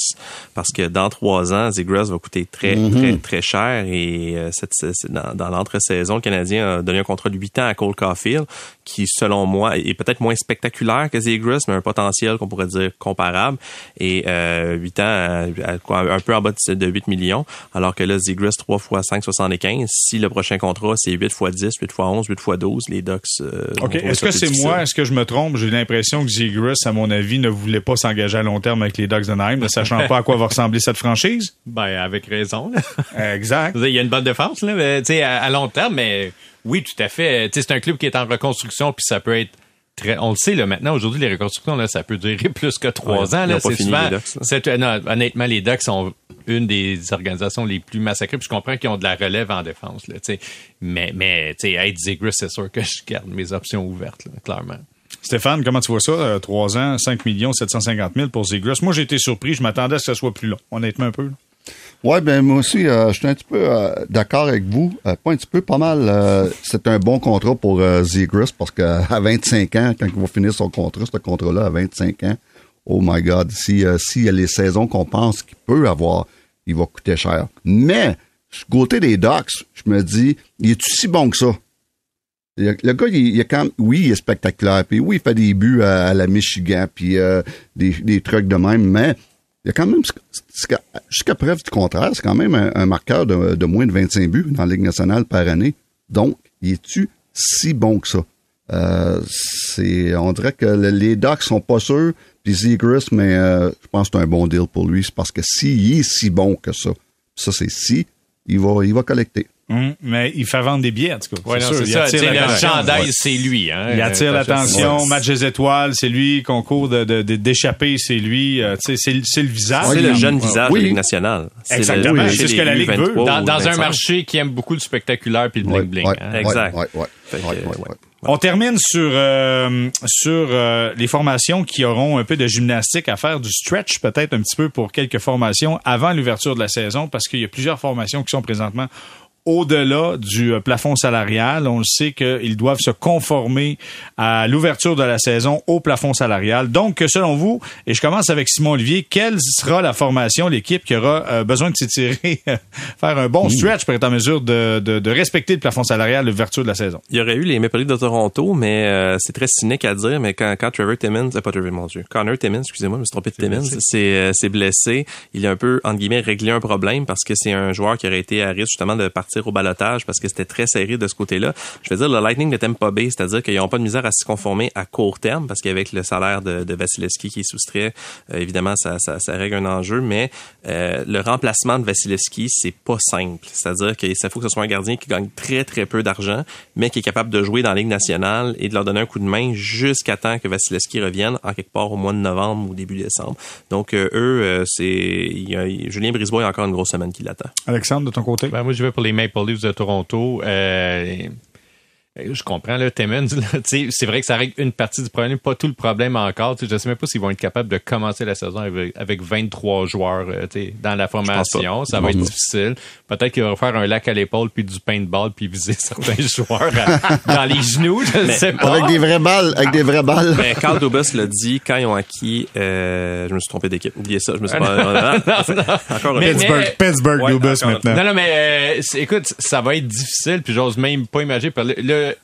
parce que dans trois ans, Zegras va coûter très, très, très cher et euh, cette, cette- dans, dans l'entre-saison, le Canadien a donné un contrat de 8 ans à Cole Caulfield qui, selon moi, est peut-être moins spectaculaire que Zegras, mais un potentiel qu'on pourrait dire comparable et euh, 8 ans à- à quoi, un peu en bas de de 8 millions, alors que là, Zegras 3 fois 5,75. Si le prochain contrat, c'est 8 fois 10, 8 fois 11, 8 fois 12, les Ducks... euh, OK. Est-ce que c'est moi? Est-ce que je me trompe? J'ai l'impression que Zegras, à mon avis, ne voulait pas s'engager à long terme avec les Ducks d'Anaheim, ne sachant pas à quoi va ressembler cette franchise. Ben, avec raison. là. Exact. Il y a une bonne défense, là, mais, tu sais, à, à long terme, mais oui, tout à fait. C'est un club qui est en reconstruction, puis ça peut être très, on le sait là maintenant aujourd'hui les reconstructions là ça peut durer plus que trois Ouais, ans là c'est souvent les euh, non, honnêtement les Ducks sont une des organisations les plus massacrées puis je comprends qu'ils ont de la relève en défense là tu sais mais mais tu sais c'est sûr que je garde mes options ouvertes là, clairement Stéphane, comment tu vois ça? Euh, Trois ans, 5 millions 750 000 pour Zegras. Moi, j'ai été surpris. Je m'attendais à ce que ça soit plus long, honnêtement un peu. là. Ouais, ben moi aussi, euh, je suis un petit peu euh, d'accord avec vous. Euh, pas un petit peu, pas mal. euh, c'est un bon contrat pour euh, Zegras parce qu'à 25 ans, quand il va finir son contrat, ce contrat-là à 25 ans, oh my God, si euh, a les saisons qu'on pense qu'il peut avoir, il va coûter cher. Mais côté des Ducks, je me dis, il est si bon que ça? Le gars, il, est quand même- oui, il est spectaculaire, puis oui, il fait des buts à, à la Michigan, puis euh, des, des trucs de même, mais il y a quand même, jusqu'à preuve du contraire, c'est quand même un, marqueur de, moins de 25 buts dans la Ligue nationale par année. Donc, il est-tu si bon que ça? Euh, c'est, on dirait que le- les Ducks sont pas sûrs, puis Zegras, mais euh, je pense que c'est un bon deal pour lui. C'est parce que s'il est si bon que ça, ça c'est si, il va, il va collecter. Hum, mais il fait vendre des billets, en tout cas. ouais non sûr. c'est Il ça attire le l'attention. chandail Ouais. c'est lui hein Il attire Euh, l'attention, ouais. match des étoiles, c'est lui, concours de, de- de- d'échapper, c'est lui, euh, tu sais, c'est, le- c'est le visage. C'est le jeune visage Oui. de la Ligue nationale. C'est Exactement, le- c'est ce que la Ligue veut. U23 dans, un 25. marché qui aime beaucoup le spectaculaire puis le bling bling ouais, hein. ouais, Exact. On termine sur euh, sur euh, les formations qui auront un peu de gymnastique à faire, du stretch peut-être un petit peu pour quelques formations avant l'ouverture de la saison, parce qu'il y a plusieurs formations qui sont présentement au-delà du euh, plafond salarial. On le sait qu'ils doivent se conformer à l'ouverture de la saison au plafond salarial. Donc, selon vous, et je commence avec Simon Olivier, quelle sera la formation, l'équipe qui aura euh, besoin de s'étirer, faire un bon stretch pour être en mesure de, de, de respecter le plafond salarial l'ouverture de la saison? Il y aurait eu les Maple Leafs de Toronto, mais euh, c'est très cynique à dire, mais quand, quand Trevor Timmins, euh, pas Trevor, mon Dieu, Connor Timmins, excusez-moi, je me suis trompé de c'est euh, c'est blessé, il a un peu, entre guillemets, réglé un problème parce que c'est un joueur qui aurait été à risque justement de partir au balotage parce que c'était très serré de ce côté-là. Je veux dire, le Lightning de Tampa Bay, c'est-à-dire qu'ils n'ont pas de misère à se conformer à court terme parce qu'avec le salaire de, de Vasilevski qui est soustrait, euh, évidemment, ça, ça, ça règle un enjeu, mais euh, le remplacement de Vasilevski, c'est pas simple. C'est-à-dire qu'il faut que ce soit un gardien qui gagne très, très peu d'argent, mais qui est capable de jouer dans la Ligue nationale et de leur donner un coup de main jusqu'à temps que Vasilevski revienne en quelque part au mois de novembre ou début décembre. Donc, euh, eux, euh, c'est il y a- Julien Brisebois, il y a encore une grosse semaine qui l'attend. Alexandre, de ton côté? Ben, moi, je vais pour les Maple Leafs de Toronto. Euh, je comprends, là, Timmons, là, tu sais, c'est vrai que ça règle une partie du problème, pas tout le problème encore. Tu sais, Je sais même pas s'ils vont être capables de commencer la saison avec, avec 23 joueurs euh, tu sais, dans la formation. Ça va être difficile. Peut-être qu'ils vont faire un lac à l'épaule, puis du paintball, puis viser certains joueurs à- dans les genoux, je ne sais pas. Avec des vraies balles, avec des vraies balles. Ben, Carl Dubas l'a dit quand ils ont acquis. Euh, je me suis trompé d'équipe. Oubliez ça. Je me suis pas. encore un Mais- peu. Pittsburgh, Pittsburgh Ouais, encore. maintenant. Non, non, mais euh, écoute, ça va être difficile, puis j'ose même pas imaginer. Parce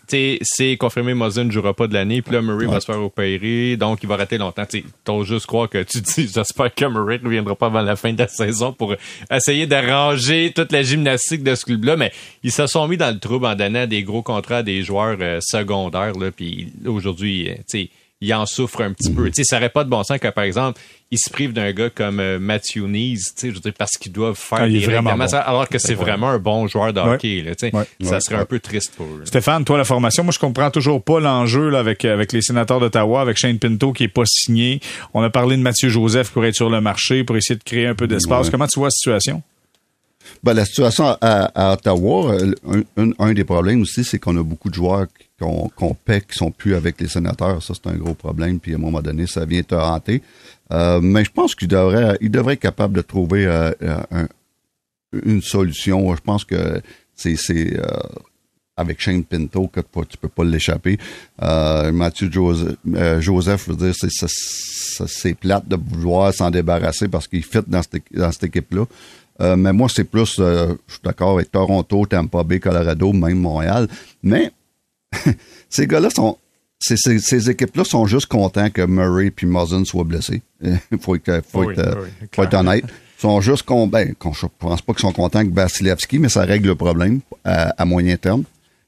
que c'est confirmé, Mosin ne jouera pas de l'année, puis là, Murray va se faire opérer, donc il va rater longtemps. T'oses juste croire que tu dis, j'espère que Murray ne reviendra pas avant la fin de la saison pour essayer d'arranger toute la gymnastique de ce club-là, mais ils se sont mis dans le trouble en donnant des gros contrats à des joueurs euh, secondaires, là, puis aujourd'hui, euh, tu sais, il en souffre un petit peu. Tu sais, ça n'aurait pas de bon sens que, par exemple, il se prive d'un gars comme euh, Matthew Nees, tu sais, je veux dire, parce qu'ils doivent faire Ah, des vraiment bon. alors que c'est vraiment un bon joueur de Ouais. hockey. Là, tu sais. Ouais. Ça Ouais. serait un peu triste pour eux. Stéphane, toi, la formation, moi, je comprends toujours pas l'enjeu là, avec, avec les sénateurs d'Ottawa, avec Shane Pinto qui est pas signé. On a parlé de Mathieu Joseph pour être sur le marché, pour essayer de créer un peu d'espace. Ouais. Comment tu vois la situation? Ben, la situation à, Ottawa, euh, un, des problèmes aussi, c'est qu'on a beaucoup de joueurs qu'on qu'on paie qui sont plus avec les sénateurs. Ça, c'est un gros problème. Puis à un moment donné, ça vient te hanter. Euh, mais je pense qu'il devrait, il devrait être capable de trouver euh, un- une solution. Je pense que c'est avec Shane Pinto que tu peux pas l'échapper. Mathieu Joseph, Joseph, je veux dire, c'est plate de vouloir s'en débarrasser parce qu'il fit dans cette, dans cette équipe-là. Euh, mais moi, c'est plus, euh, je suis d'accord avec Toronto, Tampa Bay, Colorado, même Montréal. Mais ces gars-là sont, ces, ces, ces équipes-là sont juste contents que Murray puis Muzzin soient blessés. Il faut être, faut Oui, être, euh, oui, faut être honnête. Ils sont juste ben, je pense pas qu'ils sont contents que Vasilevski, mais ça règle le problème à, à moyen terme.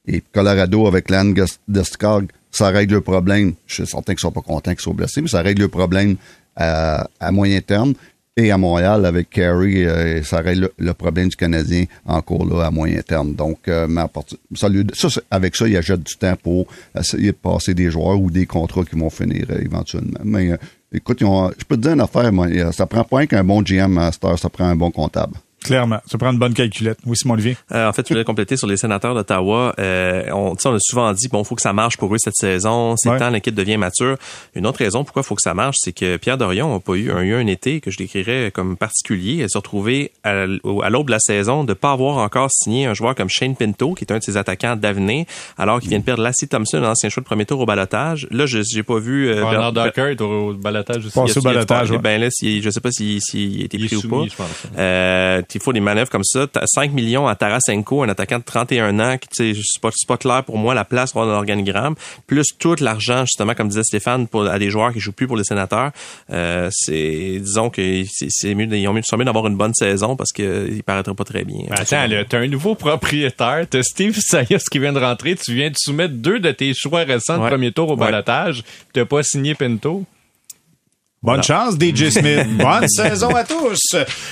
Et Colorado avec Lan Deskog, ça règle le problème. Je suis certain qu'ils sont pas contents qu'ils soient blessés, mais ça règle le problème à, à moyen terme. Et à Montréal avec Carey, euh, ça aurait le, problème du Canadien encore là à moyen terme. Donc, euh, mais ça, ça, avec ça, il ajoute du temps pour essayer de passer des joueurs ou des contrats qui vont finir euh, éventuellement. Mais écoute, ont, je peux te dire une affaire, moi, ça prend pas qu'un bon GM Master, ça prend un bon comptable. Clairement. Ça prend une bonne calculette. Oui, Simon Olivier. Euh, en fait, je voulais compléter sur les sénateurs d'Ottawa. Euh, on, on a souvent dit, bon, faut que ça marche pour eux cette saison. C'est temps, l'équipe devient mature. Une autre raison pourquoi il faut que ça marche, c'est que Pierre Dorion n'a pas eu un, eu un été que je décrirais comme particulier. Il s'est retrouvé à, l'aube de la saison de pas avoir encore signé un joueur comme Shane Pinto, qui est un de ses attaquants d'avenir, alors qu'il vient de perdre Lassie Thompson, l'ancien choix de premier tour au balotage. Là, je j'ai pas vu... Euh, Bernard Docker au balotage aussi. Au balotage, Ben là, si, je sais pas s'il si, si, était pris ou pas. Euh, il faut des manœuvres comme ça. 5 millions à Tarasenko, un attaquant de 31 ans, qui, c'est pas, pas clair pour moi la place dans l'organigramme, plus tout l'argent, justement, comme disait Stéphane, pour, à des joueurs qui jouent plus pour les sénateurs. Euh, c'est, disons que c'est mieux, ils ont mieux, mieux d'avoir une bonne saison parce qu'il paraîtrait pas très bien. Attends, t'as un nouveau propriétaire, t'as Steve Sayas qui vient de rentrer, tu viens de soumettre deux de tes choix récents de premier tour au balotage, t'as pas signé Pinto? Bonne chance, DJ Smith. Bonne saison à tous.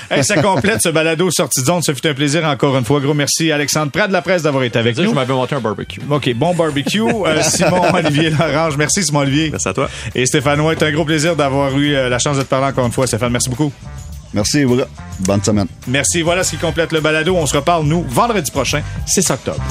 Hey, ça complète ce balado sortie de zone. Ça fut un plaisir encore une fois. Gros merci, Alexandre Pratt de la presse, d'avoir été avec nous. Je m'avais monté un barbecue. OK, bon barbecue. Euh, Simon Olivier Larange. Merci, Simon Olivier. Merci à toi. Et Stéphane White, un gros plaisir d'avoir eu euh, la chance de te parler encore une fois. Stéphane, merci beaucoup. Merci, voilà. Bonne semaine. Merci. Voilà ce qui complète le balado. On se reparle, nous, vendredi prochain, 6 octobre.